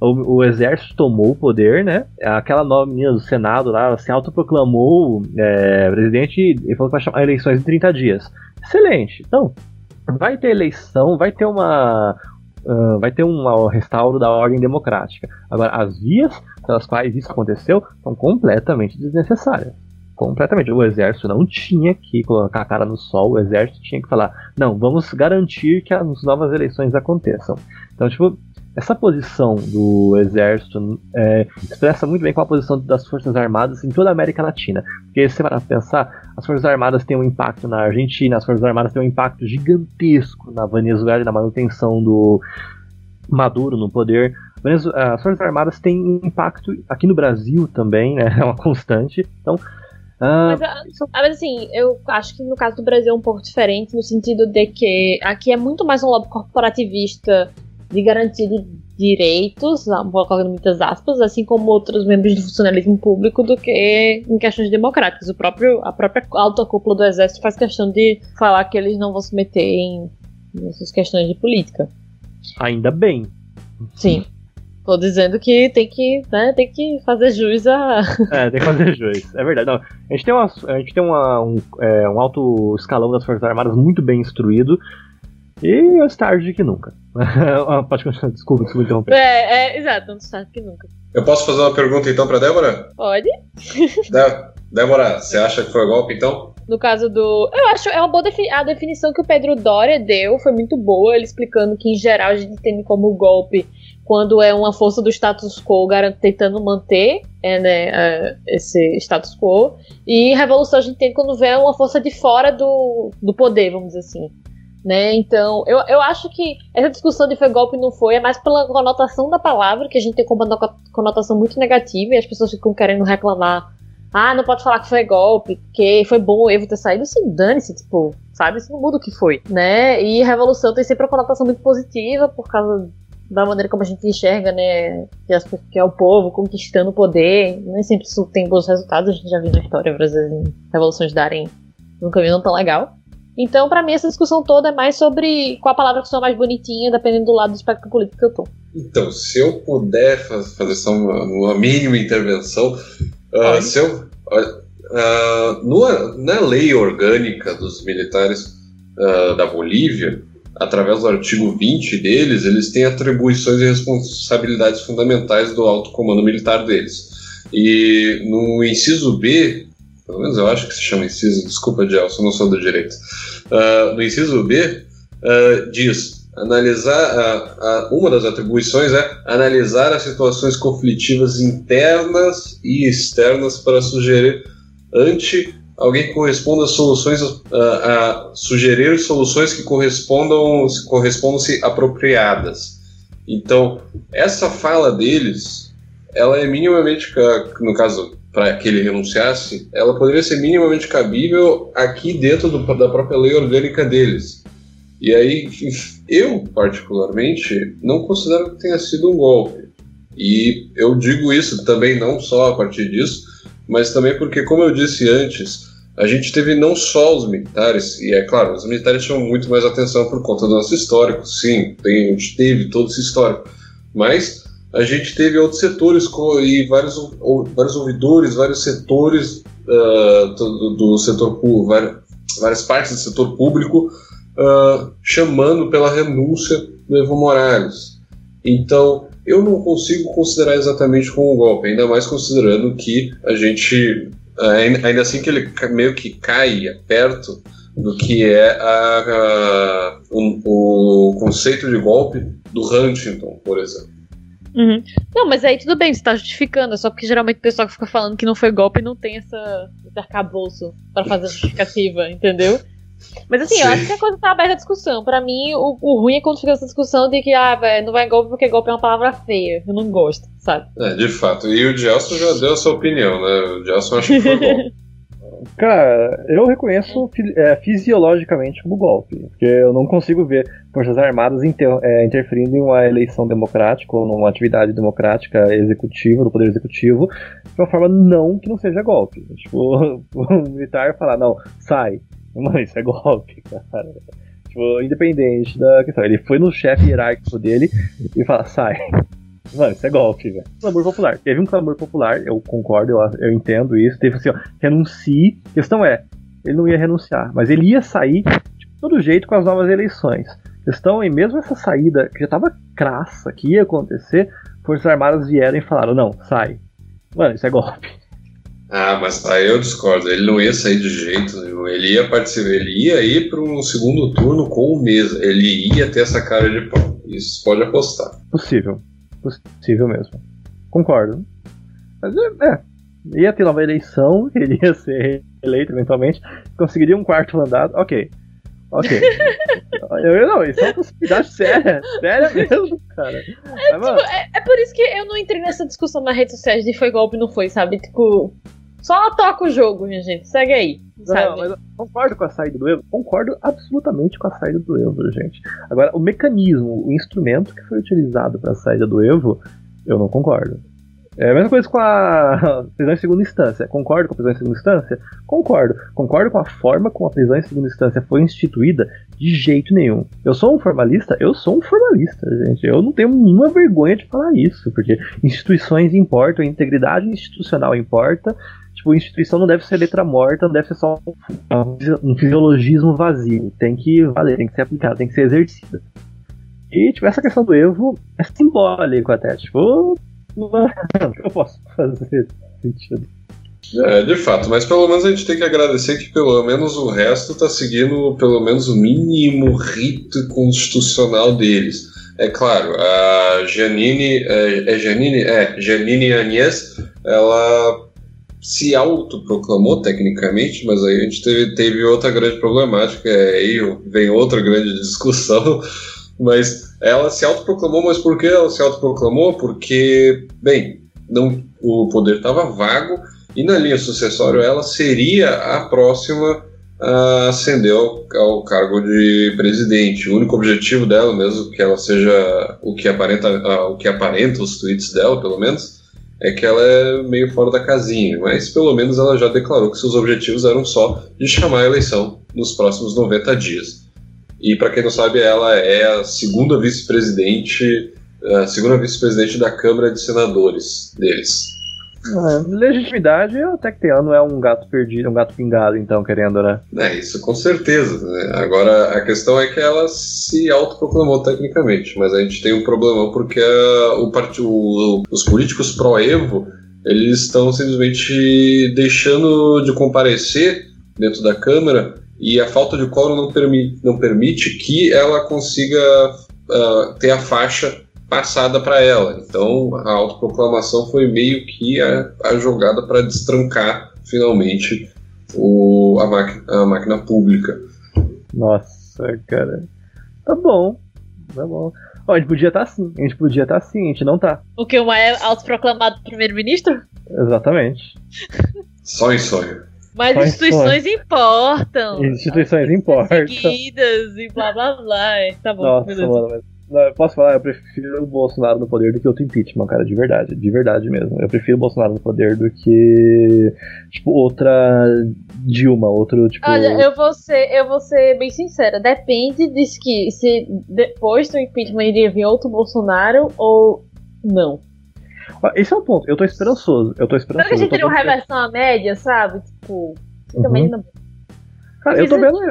o, o, exército tomou o poder, né? Aquela nova menina do Senado lá se autoproclamou é, presidente e falou que vai chamar eleições em 30 dias. Excelente. Então, vai ter eleição, vai ter uma. Uh, vai ter um restauro da ordem democrática. Agora, as vias pelas quais isso aconteceu são completamente desnecessárias. Completamente. O exército não tinha que colocar a cara no sol, o exército tinha que falar: não, vamos garantir que as novas eleições aconteçam. Então, tipo, essa posição do exército é, expressa muito bem qual a posição das forças armadas em toda a América Latina. Porque se você parar pensar, as forças armadas têm um impacto na Argentina, as forças armadas têm um impacto gigantesco na Venezuela e na manutenção do Maduro no poder. As forças armadas têm um impacto aqui no Brasil também, né? *laughs* É uma constante. Então, ah, mas, ah, mas, assim, eu acho que no caso do Brasil é um pouco diferente, no sentido de que aqui é muito mais um lobby corporativista de garantia de direitos, colocando muitas aspas, assim como outros membros do funcionalismo público, do que em questões democráticas. O próprio, a própria alta cúpula do exército faz questão de falar que eles não vão se meter em nessas questões de política. Ainda bem. Sim. Tô dizendo que tem que, né, tem que fazer jus a. *laughs* É, tem que fazer jus. É verdade. Não, a gente tem, uma, a gente tem uma, um, é, um alto escalão das Forças Armadas muito bem instruído. E antes tarde que nunca. *laughs* Pode continuar, desculpa, desculpa interromper. É, é, exato, antes tarde que nunca. Eu posso fazer uma pergunta então pra Débora? Pode. *laughs* Débora, você acha que foi golpe então? No caso do. Eu acho é uma boa defi... a definição que o Pedro Doria deu foi muito boa, ele explicando que em geral a gente entende como golpe quando é uma força do status quo tentando manter é, né, é, esse status quo. E revolução a gente entende quando vem uma força de fora do, do poder, vamos dizer assim. Né? Então, eu, eu acho que essa discussão de foi golpe não foi é mais pela conotação da palavra, que a gente tem como uma conotação muito negativa e as pessoas ficam querendo reclamar. Ah, não pode falar que foi golpe, que foi bom o Evo ter saído. Sim, dane-se, tipo, sabe? Isso não muda o que foi, né? E revolução tem sempre uma conotação muito positiva por causa da maneira como a gente enxerga, né? Que, as, que é o povo conquistando o poder. Nem sempre isso tem bons resultados, a gente já viu na história, vezes, revoluções darem um caminho não tão legal. Então, para mim, essa discussão toda é mais sobre qual a palavra que soa mais bonitinha, dependendo do lado do espectro político que eu tô. Então, se eu puder fazer só uma, uma mínima intervenção, uh, se eu, uh, no, na lei orgânica dos militares uh, da Bolívia, através do artigo 20 deles, eles têm atribuições e responsabilidades fundamentais do alto comando militar deles. E no inciso B pelo menos eu acho que se chama inciso, desculpa, Gelson, não sou do direito. Uh, no inciso B, uh, diz: analisar, uh, uma das atribuições é analisar as situações conflitivas internas e externas para sugerir ante alguém que corresponda a soluções a sugerir soluções que correspondam correspondam-se apropriadas. Então, essa fala deles ela é minimamente, no caso, para que ele renunciasse, ela poderia ser minimamente cabível aqui dentro do, da própria lei orgânica deles. E aí, eu, particularmente, não considero que tenha sido um golpe. E eu digo isso também não só a partir disso, mas também porque, como eu disse antes, a gente teve não só os militares, e é claro, os militares chamam muito mais atenção por conta do nosso histórico, sim, tem, a gente teve todo esse histórico, mas a gente teve outros setores e vários, vários ouvidores, vários setores uh, do, do, setor várias, várias partes do setor público uh, chamando pela renúncia do Evo Morales. Então, eu não consigo considerar exatamente como um golpe, ainda mais considerando que a gente, ainda assim que ele meio que cai perto do que é a, a, um, o conceito de golpe do Huntington, por exemplo. Uhum. Não, mas aí tudo bem, você tá justificando, é só porque geralmente o pessoal que fica falando que não foi golpe não tem essa, esse arcabouço pra fazer justificativa, *laughs* entendeu? Mas assim, Sim. eu acho que a coisa tá aberta à discussão. Pra mim, o, o ruim é quando fica essa discussão de que, ah, velho, não vai golpe porque golpe é uma palavra feia. Eu não gosto, sabe? É, de fato. E o Gelson já deu a sua opinião, né? O Gelson acha que foi *laughs* bom. Cara, eu reconheço é, fisiologicamente como golpe, porque eu não consigo ver Forças Armadas inter, é, interferindo em uma eleição democrática ou numa atividade democrática executiva, do Poder Executivo, de uma forma não que não seja golpe. *laughs* Tipo, o militar falar, não, sai, *laughs* Mano, isso é golpe, cara. Tipo, independente da questão. Ele foi no chefe hierárquico dele e fala, sai. Mano, isso é golpe, velho. Clamor popular. Teve um clamor popular, eu concordo, eu, eu entendo isso. Teve assim, ó, renuncie. A questão é, ele não ia renunciar, mas ele ia sair de todo jeito com as novas eleições. A questão é, mesmo essa saída, que já tava crassa, que ia acontecer, Forças Armadas vieram e falaram, não, sai. Mano, isso é golpe. Ah, mas aí eu discordo. Ele não ia sair de jeito nenhum. Ele ia participar, ele ia ir para um segundo turno com o mesa. Ele ia ter essa cara de pau. Isso pode apostar. Possível. Possível mesmo. Concordo. Mas é, é. Ia ter nova eleição, *laughs* ele ia ser eleito eventualmente, conseguiria um quarto mandado, ok. Ok. *laughs* eu, não, isso é uma possibilidade séria. Séria *laughs* mesmo, cara. É, Mas, tipo, é, é, por isso que eu não entrei nessa discussão nas redes sociais de foi golpe ou não foi, sabe? Tipo, só toca o jogo, minha gente. Segue aí. Não, mas eu concordo com a saída do Evo. Concordo absolutamente com a saída do Evo, gente. Agora, o mecanismo, o instrumento que foi utilizado para a saída do Evo, eu não concordo. É a mesma coisa com a *laughs* prisão em segunda instância. Concordo com a prisão em segunda instância? Concordo. Concordo com a forma como a prisão em segunda instância foi instituída? De jeito nenhum. Eu sou um formalista? Eu sou um formalista, gente. Eu não tenho nenhuma vergonha de falar isso, porque instituições importam, a integridade institucional importa. Tipo, instituição não deve ser letra morta, não deve ser só um fisiologismo vazio. Tem que valer, tem que ser aplicado, tem que ser exercida. E, tipo, essa questão do Evo é simbólico até. Tipo, *laughs* eu posso fazer sentido. É, de fato, mas pelo menos a gente tem que agradecer que pelo menos o resto está seguindo pelo menos o mínimo rito constitucional deles. É claro, a Janine, é, é Janine, é, Janine Agnes, ela se autoproclamou tecnicamente, mas aí a gente teve, teve outra grande problemática, aí vem outra grande *laughs* discussão, mas ela se autoproclamou, mas por que ela se autoproclamou? Porque, bem, não, o poder estava vago e na linha sucessória ela seria a próxima a ascender ao, ao, cargo de presidente. O único objetivo dela, mesmo que ela seja o que aparenta, o que aparenta os tweets dela, pelo menos, é que ela é meio fora da casinha, mas pelo menos ela já declarou que seus objetivos eram só de chamar a eleição nos próximos 90 dias. E para quem não sabe, ela é a segunda vice-presidente, a segunda vice-presidente da Câmara de Senadores deles. É, legitimidade até que tem, ela não é um gato perdido, um gato pingado, então, querendo, né? É, isso com certeza. Né? Agora, a questão é que ela se autoproclamou tecnicamente, mas a gente tem um problemão porque o, partido, os políticos pró-Evo eles estão simplesmente deixando de comparecer dentro da Câmara e a falta de quórum não, permi não permite que ela consiga uh, ter a faixa passada para ela. Então a autoproclamação foi meio que a, a jogada para destrancar finalmente o, a, a máquina pública. Nossa, cara. Tá bom. Tá bom. a gente podia estar tá assim, a gente podia estar tá assim, a gente não tá. O que? Uma é autoproclamado primeiro-ministro? Exatamente. Só em sonho. Mas Só instituições sonho. importam. Instituições importam. Seguidas e blá blá blá. Tá bom, Nossa, beleza. mano, mas eu posso falar, eu prefiro o Bolsonaro no poder do que outro impeachment, cara, de verdade, de verdade mesmo. Eu prefiro o Bolsonaro no poder do que, tipo, outra Dilma, outro, tipo... Olha, eu vou ser, eu vou ser bem sincera, depende de que se depois do impeachment iria vir outro Bolsonaro ou não. Esse é um ponto, eu tô esperançoso, eu tô esperançoso. Será que a gente teria uma reversão à média, sabe? Tipo, uhum. também não... Cara, eu tô vendo... Né?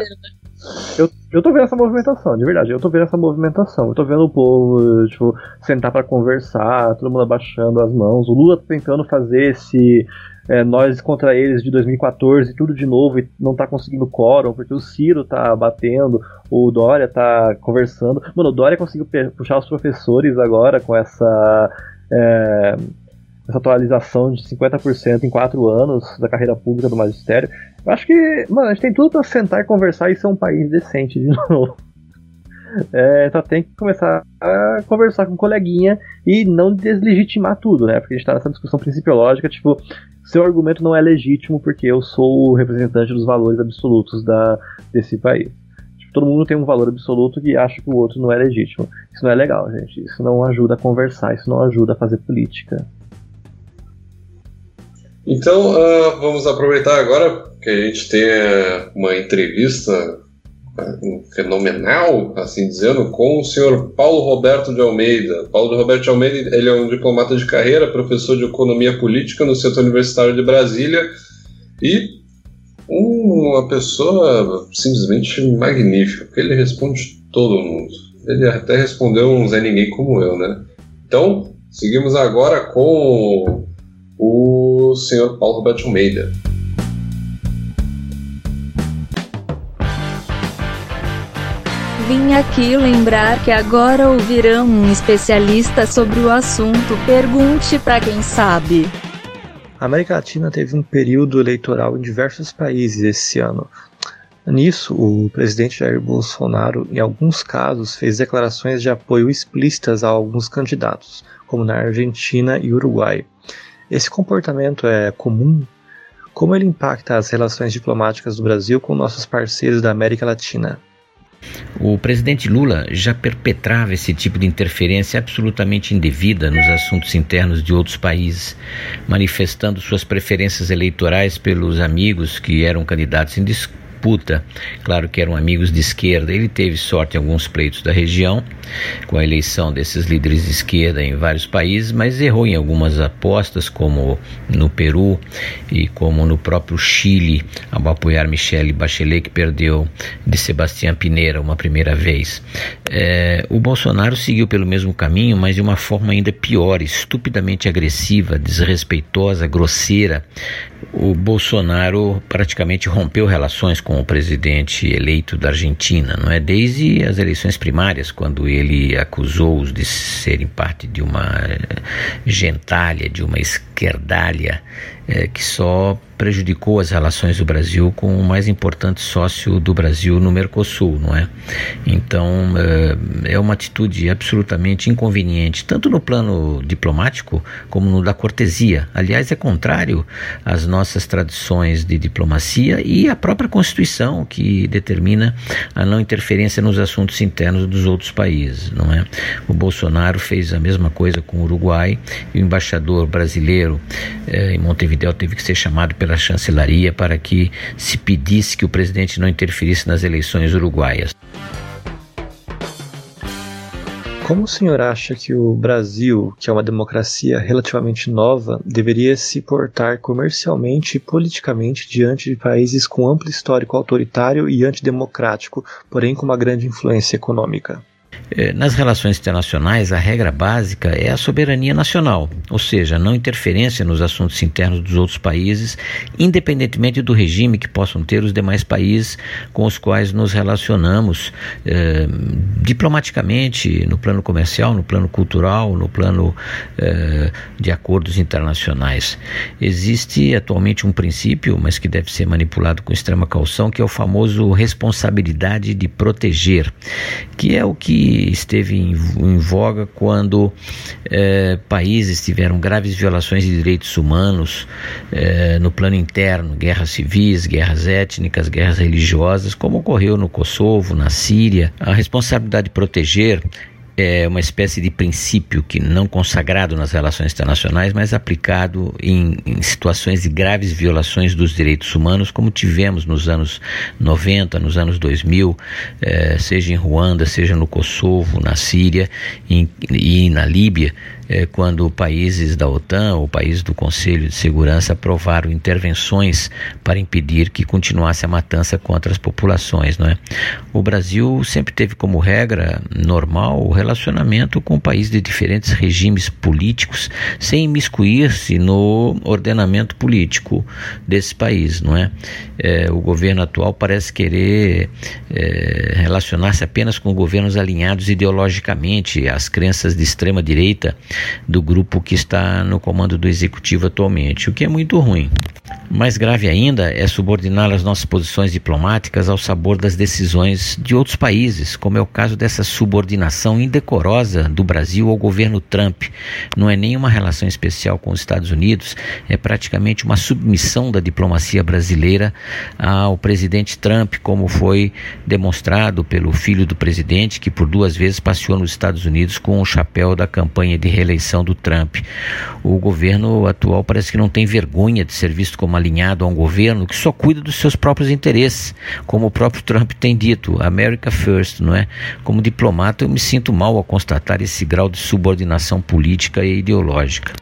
Eu, eu tô vendo essa movimentação, de verdade. Eu tô vendo essa movimentação. Eu tô vendo o povo, tipo, sentar para conversar, todo mundo abaixando as mãos. O Lula tá tentando fazer esse é, nós contra eles de 2014, tudo de novo, e não tá conseguindo quórum, porque o Ciro tá batendo, o Dória tá conversando. Mano, o Dória conseguiu puxar os professores agora com essa. É, essa atualização de 50% em 4 anos da carreira pública do magistério. Eu acho que, mano, a gente tem tudo para sentar e conversar e ser um país decente de *laughs* novo. É, só tem que começar a conversar com o coleguinha e não deslegitimar tudo, né? Porque a gente tá nessa discussão principiológica, tipo, seu argumento não é legítimo porque eu sou o representante dos valores absolutos da, desse país. Tipo, todo mundo tem um valor absoluto e acha que o outro não é legítimo. Isso não é legal, gente. Isso não ajuda a conversar, isso não ajuda a fazer política. Então, uh, vamos aproveitar agora que a gente tem uma entrevista uh, fenomenal, assim dizendo, com o senhor Paulo Roberto de Almeida. Paulo Roberto de Almeida ele é um diplomata de carreira, professor de economia política no Centro Universitário de Brasília e uma pessoa simplesmente magnífica, porque ele responde todo mundo. Ele até respondeu um Zé Ninguém como eu, né? Então, seguimos agora com o senhor Paulo Roberto Almeida. Vim aqui lembrar que agora ouvirão um especialista sobre o assunto. Pergunte para quem sabe. A América Latina teve um período eleitoral em diversos países esse ano. Nisso, o presidente Jair Bolsonaro, em alguns casos, fez declarações de apoio explícitas a alguns candidatos, como na Argentina e Uruguai. Esse comportamento é comum? Como ele impacta as relações diplomáticas do Brasil com nossos parceiros da América Latina? O presidente Lula já perpetrava esse tipo de interferência absolutamente indevida nos assuntos internos de outros países, manifestando suas preferências eleitorais pelos amigos que eram candidatos em disputa. Claro que eram amigos de esquerda. Ele teve sorte em alguns pleitos da região, com a eleição desses líderes de esquerda em vários países, mas errou em algumas apostas, como no Peru e como no próprio Chile, ao apoiar Michele Bachelet, que perdeu de Sebastião Pineira uma primeira vez. É, o Bolsonaro seguiu pelo mesmo caminho, mas de uma forma ainda pior, estupidamente agressiva, desrespeitosa, grosseira. O Bolsonaro praticamente rompeu relações com o presidente eleito da Argentina, não é? Desde as eleições primárias, quando ele acusou-os de serem parte de uma gentalha, de uma esquerdalha é, que só prejudicou as relações do Brasil com o mais importante sócio do Brasil no Mercosul, não é? Então é, é uma atitude absolutamente inconveniente, tanto no plano diplomático como no da cortesia. Aliás, é contrário às nossas tradições de diplomacia e à própria Constituição que determina a não interferência nos assuntos internos dos outros países, não é? O Bolsonaro fez a mesma coisa com o Uruguai e o embaixador brasileiro é, em Montevideo teve que ser chamado pela chancelaria para que se pedisse que o presidente não interferisse nas eleições uruguaias. Como o senhor acha que o Brasil, que é uma democracia relativamente nova, deveria se portar comercialmente e politicamente diante de países com amplo histórico autoritário e antidemocrático, porém com uma grande influência econômica? Eh, nas relações internacionais, a regra básica é a soberania nacional, ou seja, não interferência nos assuntos internos dos outros países, independentemente do regime que possam ter os demais países com os quais nos relacionamos eh, diplomaticamente, no plano comercial, no plano cultural, no plano eh, de acordos internacionais. Existe atualmente um princípio, mas que deve ser manipulado com extrema caução, que é o famoso responsabilidade de proteger, que é o que esteve em, em voga quando é, países tiveram graves violações de direitos humanos é, no plano interno, guerras civis, guerras étnicas, guerras religiosas, como ocorreu no Kosovo, na Síria. A responsabilidade de proteger é uma espécie de princípio que não consagrado nas relações internacionais, mas aplicado em, em, situações de graves violações dos direitos humanos, como tivemos nos anos 90, nos anos 2000, é, seja em Ruanda, seja no Kosovo, na Síria em, e na Líbia, é, quando países da OTAN ou países do Conselho de Segurança aprovaram intervenções para impedir que continuasse a matança contra as populações. Não é? O Brasil sempre teve como regra normal o relacionamento com países de diferentes regimes políticos, sem imiscuir-se no ordenamento político desse país. Não é? é o governo atual parece querer é, relacionar-se apenas com governos alinhados ideologicamente às crenças de extrema direita do grupo que está no comando do executivo atualmente, o que é muito ruim. Mais grave ainda é subordinar as nossas posições diplomáticas ao sabor das decisões de outros países, como é o caso dessa subordinação indecorosa do Brasil ao governo Trump. Não é nenhuma relação especial com os Estados Unidos, é praticamente uma submissão da diplomacia brasileira ao presidente Trump, como foi demonstrado pelo filho do presidente, que por duas vezes passeou nos Estados Unidos com o chapéu da campanha de reeleição do Trump. O governo atual parece que não tem vergonha de ser visto como alinhado a um governo que só cuida dos seus próprios interesses, como o próprio Trump tem dito, America First, não é? Como diplomata, eu me sinto mal ao constatar esse grau de subordinação política e ideológica.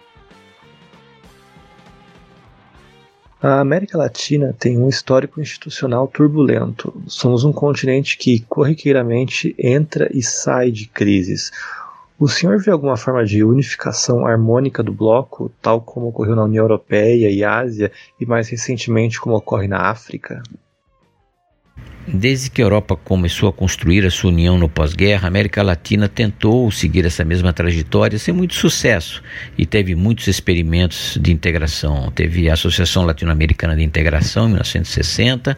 A América Latina tem um histórico institucional turbulento. Somos um continente que corriqueiramente entra e sai de crises. O senhor vê alguma forma de unificação harmônica do bloco, tal como ocorreu na União Europeia e Ásia, e mais recentemente como ocorre na África? Desde que a Europa começou a construir a sua união no pós-guerra, a América Latina tentou seguir essa mesma trajetória sem muito sucesso e teve muitos experimentos de integração. Teve a Associação Latino-Americana de Integração em 1960,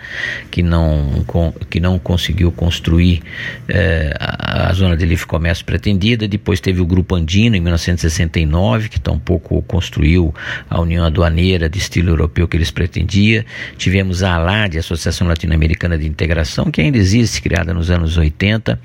que não, que não conseguiu construir eh, a, zona de livre comércio pretendida. Depois teve o Grupo Andino em 1969, que tampouco construiu a União Aduaneira de estilo europeu que eles pretendiam. Tivemos a ALAD, Associação Latino-Americana de Integração integração que ainda existe, criada nos anos 80,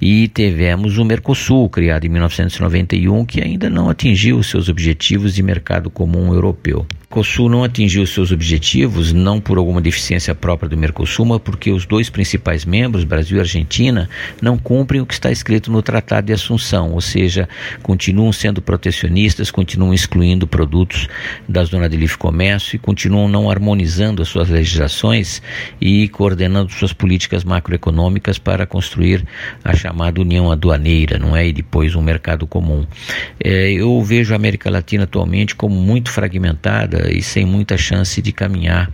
e tivemos o Mercosul, criado em 1991, que ainda não atingiu seus objetivos de mercado comum europeu. Mercosul não atingiu seus objetivos, não por alguma deficiência própria do Mercosul, mas porque os dois principais membros, Brasil e Argentina, não cumprem o que está escrito no Tratado de Assunção, ou seja, continuam sendo protecionistas, continuam excluindo produtos da zona de livre comércio e continuam não harmonizando as suas legislações e coordenando suas políticas macroeconômicas para construir a chamada União Aduaneira, não é? E depois um mercado comum. É, eu vejo a América Latina atualmente como muito fragmentada e sem muita chance de caminhar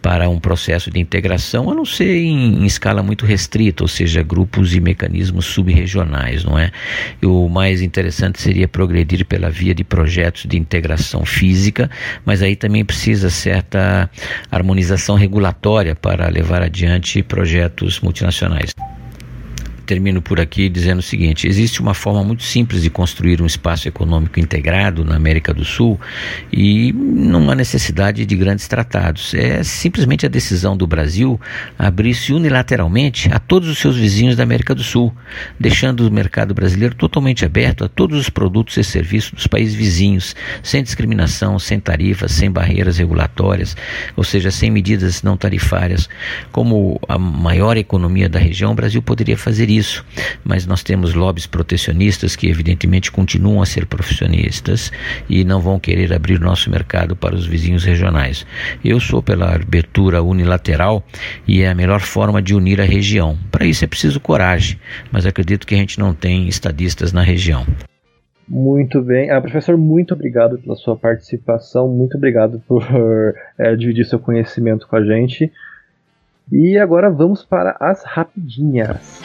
para um processo de integração, a não ser em, em escala muito restrita, ou seja, grupos e mecanismos subregionais, não é? O mais interessante seria progredir pela via de projetos de integração física, mas aí também precisa certa harmonização regulatória para levar adiante projetos multinacionais termino por aqui dizendo o seguinte: existe uma forma muito simples de construir um espaço econômico integrado na América do Sul e não há necessidade de grandes tratados. É simplesmente a decisão do Brasil abrir-se unilateralmente a todos os seus vizinhos da América do Sul, deixando o mercado brasileiro totalmente aberto a todos os produtos e serviços dos países vizinhos, sem discriminação, sem tarifas, sem barreiras regulatórias, ou seja, sem medidas não tarifárias. Como a maior economia da região, o Brasil poderia fazer isso isso, mas nós temos lobbies protecionistas que evidentemente continuam a ser profissionistas e não vão querer abrir nosso mercado para os vizinhos regionais. Eu sou pela abertura unilateral e é a melhor forma de unir a região. Para isso é preciso coragem, mas acredito que a gente não tem estadistas na região. Muito bem. Ah, professor, muito obrigado pela sua participação, muito obrigado por é, *laughs* dividir seu conhecimento com a gente. E agora vamos para as rapidinhas.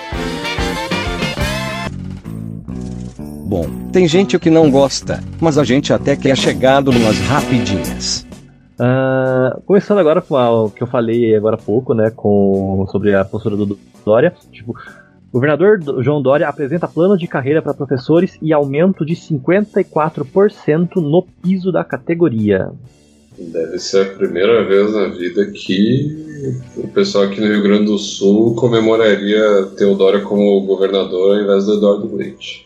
Bom, tem gente que não gosta, mas a gente até que é chegado numas rapidinhas. Uh, começando agora com o que eu falei agora há pouco, né, com, sobre a postura do Dória. Tipo, Governador João Dória apresenta plano de carreira para professores e aumento de 54% no piso da categoria. Deve ser a primeira vez na vida que o pessoal aqui no Rio Grande do Sul comemoraria Teodória como governador ao invés do Eduardo Leite.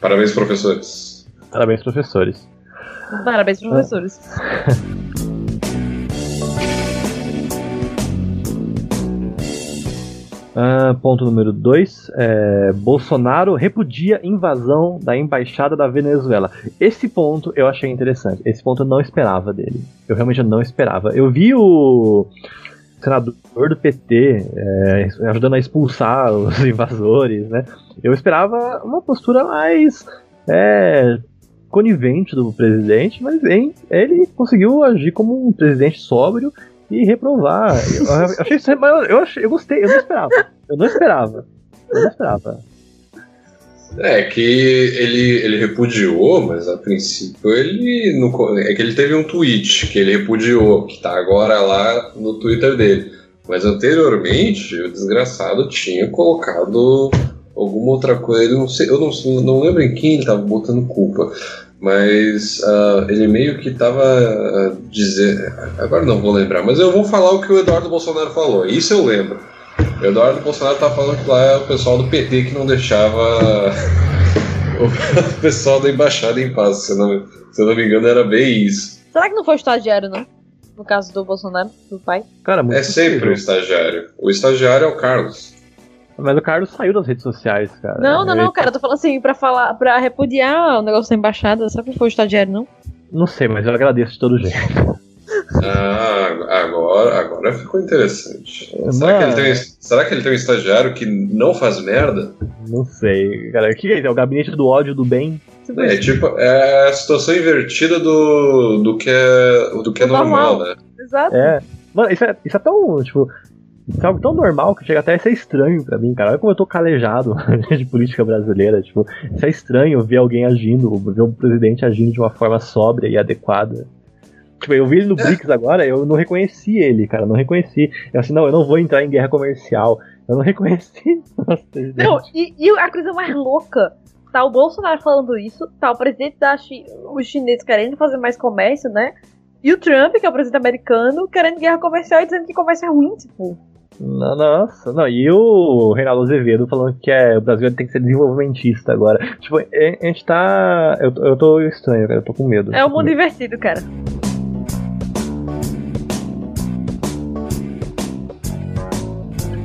Parabéns, professores. Parabéns, professores. Parabéns, professores. *laughs* Ah, ponto número 2. É, Bolsonaro repudia invasão da embaixada da Venezuela. Esse ponto eu achei interessante. Esse ponto eu não esperava dele. Eu realmente não esperava. Eu vi o senador do PT é, ajudando a expulsar *laughs* os invasores, né? Eu esperava uma postura mais é, conivente do presidente, mas hein, ele conseguiu agir como um presidente sóbrio e reprovar. Eu, eu achei eu, achei, eu gostei, eu não esperava. Eu não esperava. Eu não esperava. É que ele, ele repudiou, mas a princípio ele. No, é que ele teve um tweet que ele repudiou, que tá agora lá no Twitter dele. Mas anteriormente o desgraçado tinha colocado alguma outra coisa. Não sei, eu não, não lembro em quem ele tava botando culpa mas uh, ele meio que estava uh, dizendo. Agora não vou lembrar, mas eu vou falar o que o Eduardo Bolsonaro falou. Isso eu lembro. O Eduardo Bolsonaro estava falando que lá é o pessoal do PT que não deixava o *laughs* pessoal da embaixada em paz. Se eu, não, se eu não me engano, era bem isso. Será que não foi o estagiário, não? No caso do Bolsonaro, do pai? Cara, é sempre o estagiário. O estagiário é o Carlos. Mas o Carlos saiu das redes sociais, cara. Não, não, não, cara. Eu tô falando assim, pra falar, pra repudiar o negócio da embaixada. Será que foi o estagiário, não? Não sei, mas eu agradeço de todo jeito. Ah, agora, agora ficou interessante. Será que, ele tem, será que ele tem um estagiário que não faz merda? Não sei, cara. O que é? É o gabinete do ódio do bem? É tipo, é a situação invertida do, do que é, do que é normal, normal, né? Exato. É. Mano, isso é, isso é tão, tipo, isso é algo tão normal que chega até a ser estranho pra mim, cara. Olha como eu tô calejado *laughs* de política brasileira. Tipo, isso é estranho ver alguém agindo, ver um presidente agindo de uma forma sóbria e adequada. Tipo, eu vi ele no é. BRICS agora, eu não reconheci ele, cara. Não reconheci. Eu assim, não, eu não vou entrar em guerra comercial. Eu não *laughs* reconheci. Nossa, não, e, e, a coisa mais louca. Tá o Bolsonaro falando isso, tá o presidente da China, os chineses querendo fazer mais comércio, né? E o Trump, que é o presidente americano, querendo guerra comercial e dizendo que comércio é ruim, tipo. Nossa, não, e o Reinaldo Azevedo falando que é, o Brasil tem que ser desenvolvimentista agora. Tipo, a gente tá. Eu, eu tô estranho, cara, eu tô com medo. É um mundo invertido, cara.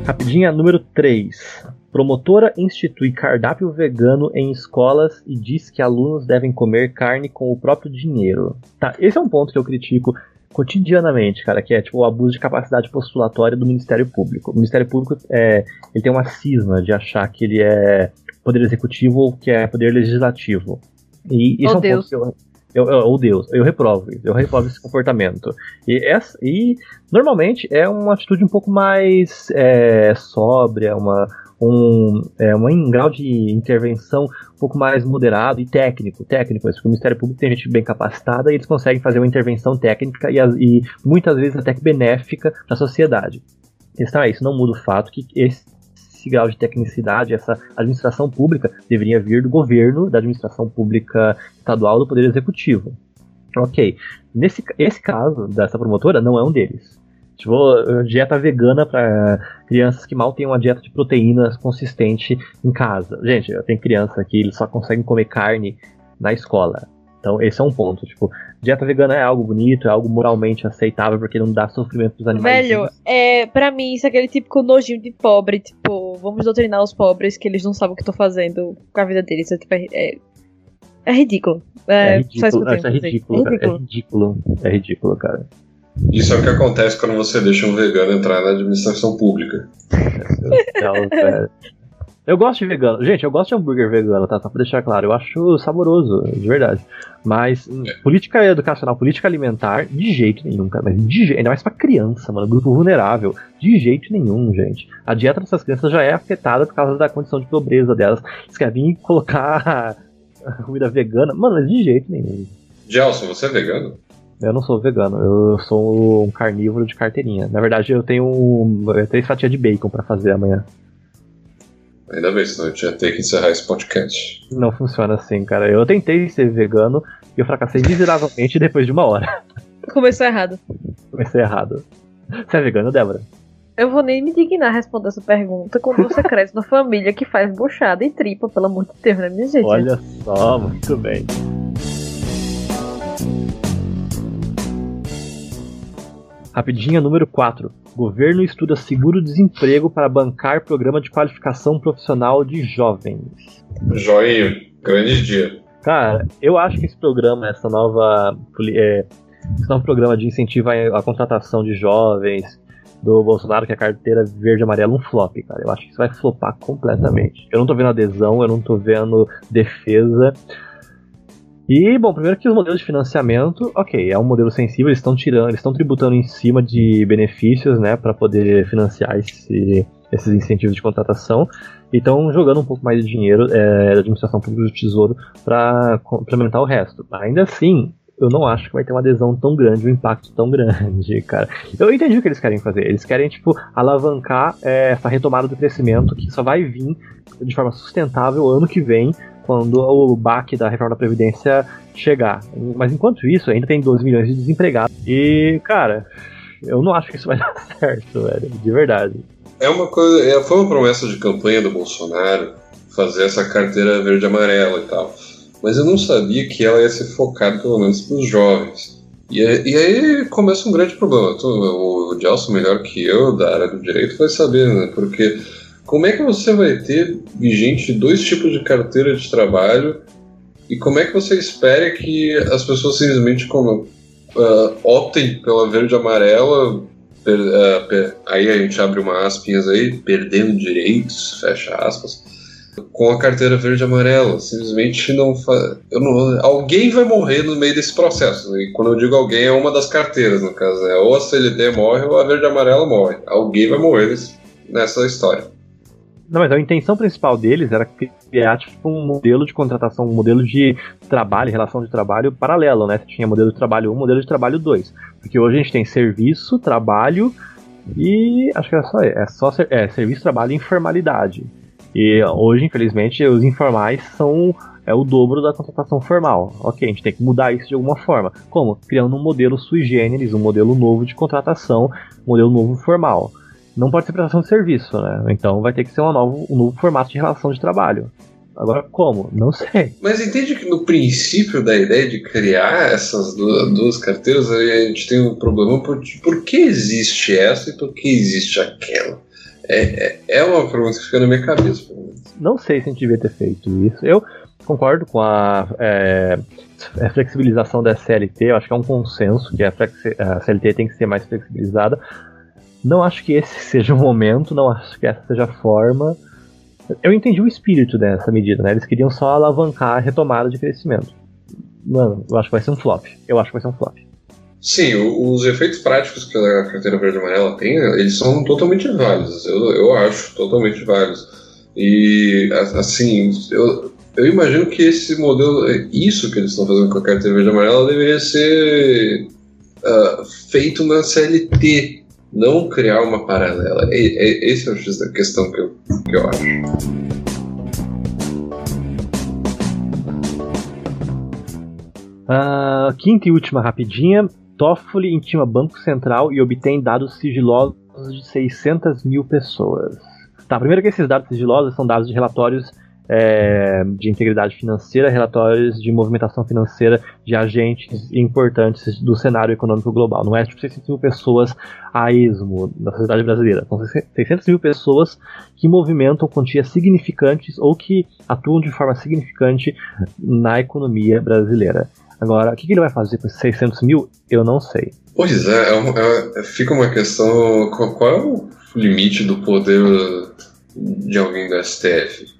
Rapidinha, número 3. Promotora institui cardápio vegano em escolas e diz que alunos devem comer carne com o próprio dinheiro. Tá, esse é um ponto que eu critico cotidianamente, cara, que é tipo o abuso de capacidade postulatória do Ministério Público. O Ministério Público é, ele tem uma cisma de achar que ele é poder executivo ou que é poder legislativo. E isso oh, é um Deus. ponto que eu, eu, eu, Deus, eu reprovo, eu reprovo esse comportamento. E, essa, e normalmente é uma atitude um pouco mais é, sóbria, uma, um, é, um grau de intervenção um pouco mais moderado e técnico, técnico, porque o Ministério Público tem gente bem capacitada e eles conseguem fazer uma intervenção técnica e, e muitas vezes até benéfica para a sociedade. Questão é isso, não muda o fato que esse, esse grau de tecnicidade, essa administração pública deveria vir do governo, da administração pública estadual, do Poder Executivo. Ok, nesse esse caso dessa promotora não é um deles. Tipo, dieta vegana para crianças que mal têm uma dieta de proteínas consistente em casa. Gente, eu tenho criança que eles só conseguem comer carne na escola. Então, esse é um ponto. Tipo, dieta vegana é algo bonito, é algo moralmente aceitável porque não dá sofrimento pros animais. Velho, é, pra mim, isso é aquele típico nojinho de pobre. Tipo, vamos doutrinar os pobres que eles não sabem o que estão fazendo com a vida deles. É, tipo, é, é ridículo. É, é ridículo, isso, é ridículo, é ridículo. É ridículo, é ridículo, cara. Isso é o que acontece quando você deixa um vegano entrar na administração pública. Eu gosto de vegano. Gente, eu gosto de hambúrguer vegano, tá? Só pra deixar claro. Eu acho saboroso, de verdade. Mas é. política educacional, política alimentar, de jeito nenhum, cara. Mas de jeito, ainda mais pra criança, mano. Grupo vulnerável. De jeito nenhum, gente. A dieta dessas crianças já é afetada por causa da condição de pobreza delas. Eles querem vir colocar *laughs* comida vegana. Mano, mas de jeito nenhum. Gelson, você é vegano? Eu não sou vegano, eu sou um carnívoro de carteirinha. Na verdade, eu tenho um, três fatias de bacon para fazer amanhã. Ainda bem, senão eu tinha ter que encerrar esse podcast. Não funciona assim, cara. Eu tentei ser vegano e eu fracassei miseravelmente depois de uma hora. *laughs* Começou errado. Comecei errado. Você é vegano, Débora? Eu vou nem me dignar a responder essa pergunta quando você cresce numa família que faz buchada e tripa, pelo amor de Deus, né, minha gente? Olha só, muito bem. Rapidinha número 4. Governo estuda seguro-desemprego para bancar programa de qualificação profissional de jovens. Joinha, grande dia. Cara, eu acho que esse programa, essa nova, é, esse novo programa de incentivo à, à contratação de jovens do Bolsonaro, que é a carteira verde e amarela, um flop, cara. Eu acho que isso vai flopar completamente. Eu não tô vendo adesão, eu não tô vendo defesa. E, bom, primeiro que os modelos de financiamento, ok, é um modelo sensível, eles estão tirando, eles estão tributando em cima de benefícios, né, para poder financiar esse, esses incentivos de contratação e estão jogando um pouco mais de dinheiro é, da administração pública do Tesouro para complementar o resto. Ainda assim, eu não acho que vai ter uma adesão tão grande, um impacto tão grande, *laughs* cara. Eu entendi o que eles querem fazer. Eles querem, tipo, alavancar é, essa retomada do crescimento que só vai vir de forma sustentável ano que vem quando o baque da reforma da Previdência chegar. Mas enquanto isso, ainda tem 12 milhões de desempregados. E, cara, eu não acho que isso vai *laughs* dar certo, velho, de verdade. É uma coisa. É, foi uma promessa de campanha do Bolsonaro fazer essa carteira verde amarela e tal. Mas eu não sabia que ela ia ser focada pelo menos para os jovens. E, e, aí começa um grande problema. O, Gelson, melhor que eu, da área do direito, vai saber, né? Porque como é que você vai ter vigente dois tipos de carteira de trabalho e como é que você espera que as pessoas simplesmente como, uh, optem pela verde e amarela? Per, uh, per, aí a gente abre uma aspinhas aí, perdendo direitos, fecha aspas, com a carteira verde e amarela. Simplesmente não faz. Alguém vai morrer no meio desse processo. E quando eu digo alguém, é uma das carteiras, no caso. É ou a CLT morre ou a verde e amarela morre. Alguém vai morrer nesse, nessa história. Não, mas a intenção principal deles era criar tipo, um modelo de contratação, um modelo de trabalho, relação de trabalho paralelo, né? Você tinha modelo de trabalho 1, modelo de trabalho 2. Porque hoje a gente tem serviço, trabalho e acho que é só, é só é, serviço, trabalho e informalidade. E hoje, infelizmente, os informais são é o dobro da contratação formal. Ok, a gente tem que mudar isso de alguma forma. Como? Criando um modelo sui generis, um modelo novo de contratação, um modelo novo formal não pode ser prestação de serviço, né? Então vai ter que ser uma um novo formato de relação de trabalho. Agora, como? Não sei. Mas entende que no princípio da ideia de criar essas duas, duas carteiras, a gente tem um problema por, por que existe essa e por que existe aquela? É, é, é uma pergunta que fica na minha cabeça. Não sei se a gente devia ter feito isso. Eu concordo com a, é, a flexibilização da CLT, eu acho que é um consenso que a, a CLT tem que ser mais flexibilizada, não acho que esse *laughs* seja o momento, não acho que essa seja a forma. Eu entendi o espírito dessa medida, né? Eles queriam só alavancar a retomada de crescimento. Mano, eu acho que vai ser um flop. Eu acho que vai ser um flop. Sim, os efeitos práticos que a carteira verde amarela tem, eles são totalmente válidos. Eu, eu acho totalmente válidos. E, assim, eu, eu imagino que esse modelo, isso que eles estão fazendo com a carteira verde amarela, deveria ser uh, feito na CLT, não criar uma paralela. É, é, esse é o X da questão que eu, que eu acho. Uh, quinta e última rapidinha. Toffoli intima Banco Central e obtém dados sigilosos de 600 mil pessoas. Tá, primeiro que esses dados sigilosos são dados de relatórios é, de integridade financeira, relatórios de movimentação financeira de agentes importantes do cenário econômico global. Não é tipo 600 mil pessoas a esmo na sociedade brasileira. São 600 mil pessoas que movimentam quantias significantes ou que atuam de forma significante na economia brasileira. Agora, o que, ele vai fazer com esses 600 mil, eu não sei. Pois é, é, é fica uma questão: qual é o limite do poder de alguém do STF?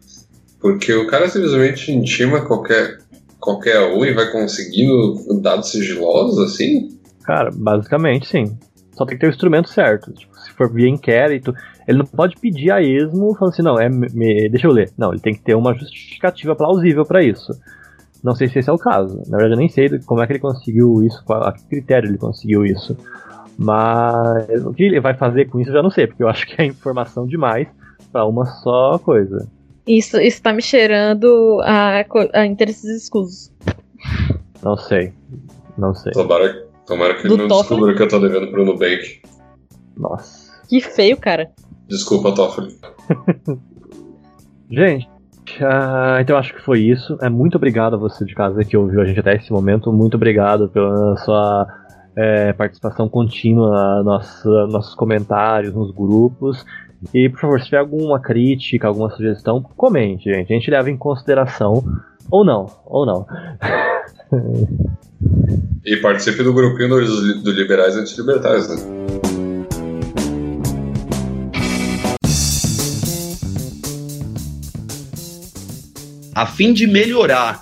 Porque o cara simplesmente intima qualquer, qualquer um e vai conseguindo dados sigilosos assim? Cara, basicamente sim. Só tem que ter o instrumento certo. Tipo, se for via inquérito, ele não pode pedir a esmo falando assim, não, é, me, deixa eu ler. Não, ele tem que ter uma justificativa plausível para isso. Não sei se esse é o caso. Na verdade, eu nem sei como é que ele conseguiu isso, qual, a que critério ele conseguiu isso. Mas o que ele vai fazer com isso eu já não sei, porque eu acho que é informação demais para uma só coisa. Isso, isso tá me cheirando a, a interesses escusos. Não sei. Não sei. Tomara, tomara que ele não Toffoli? descubra que eu tô devendo pro Nubank. Nossa. Que feio, cara. Desculpa, Toffoli. *laughs* Gente, uh, então acho que foi isso. É muito obrigado a você de casa que ouviu a gente até esse momento. Muito obrigado pela sua é, participação contínua, nossa, nossos comentários nos grupos. E, por favor, se tiver alguma crítica, alguma sugestão, comente, gente. A gente leva em consideração. Ou não, ou não. *laughs* e participe do grupinho dos do Liberais Antilibertários, né? A fim de melhorar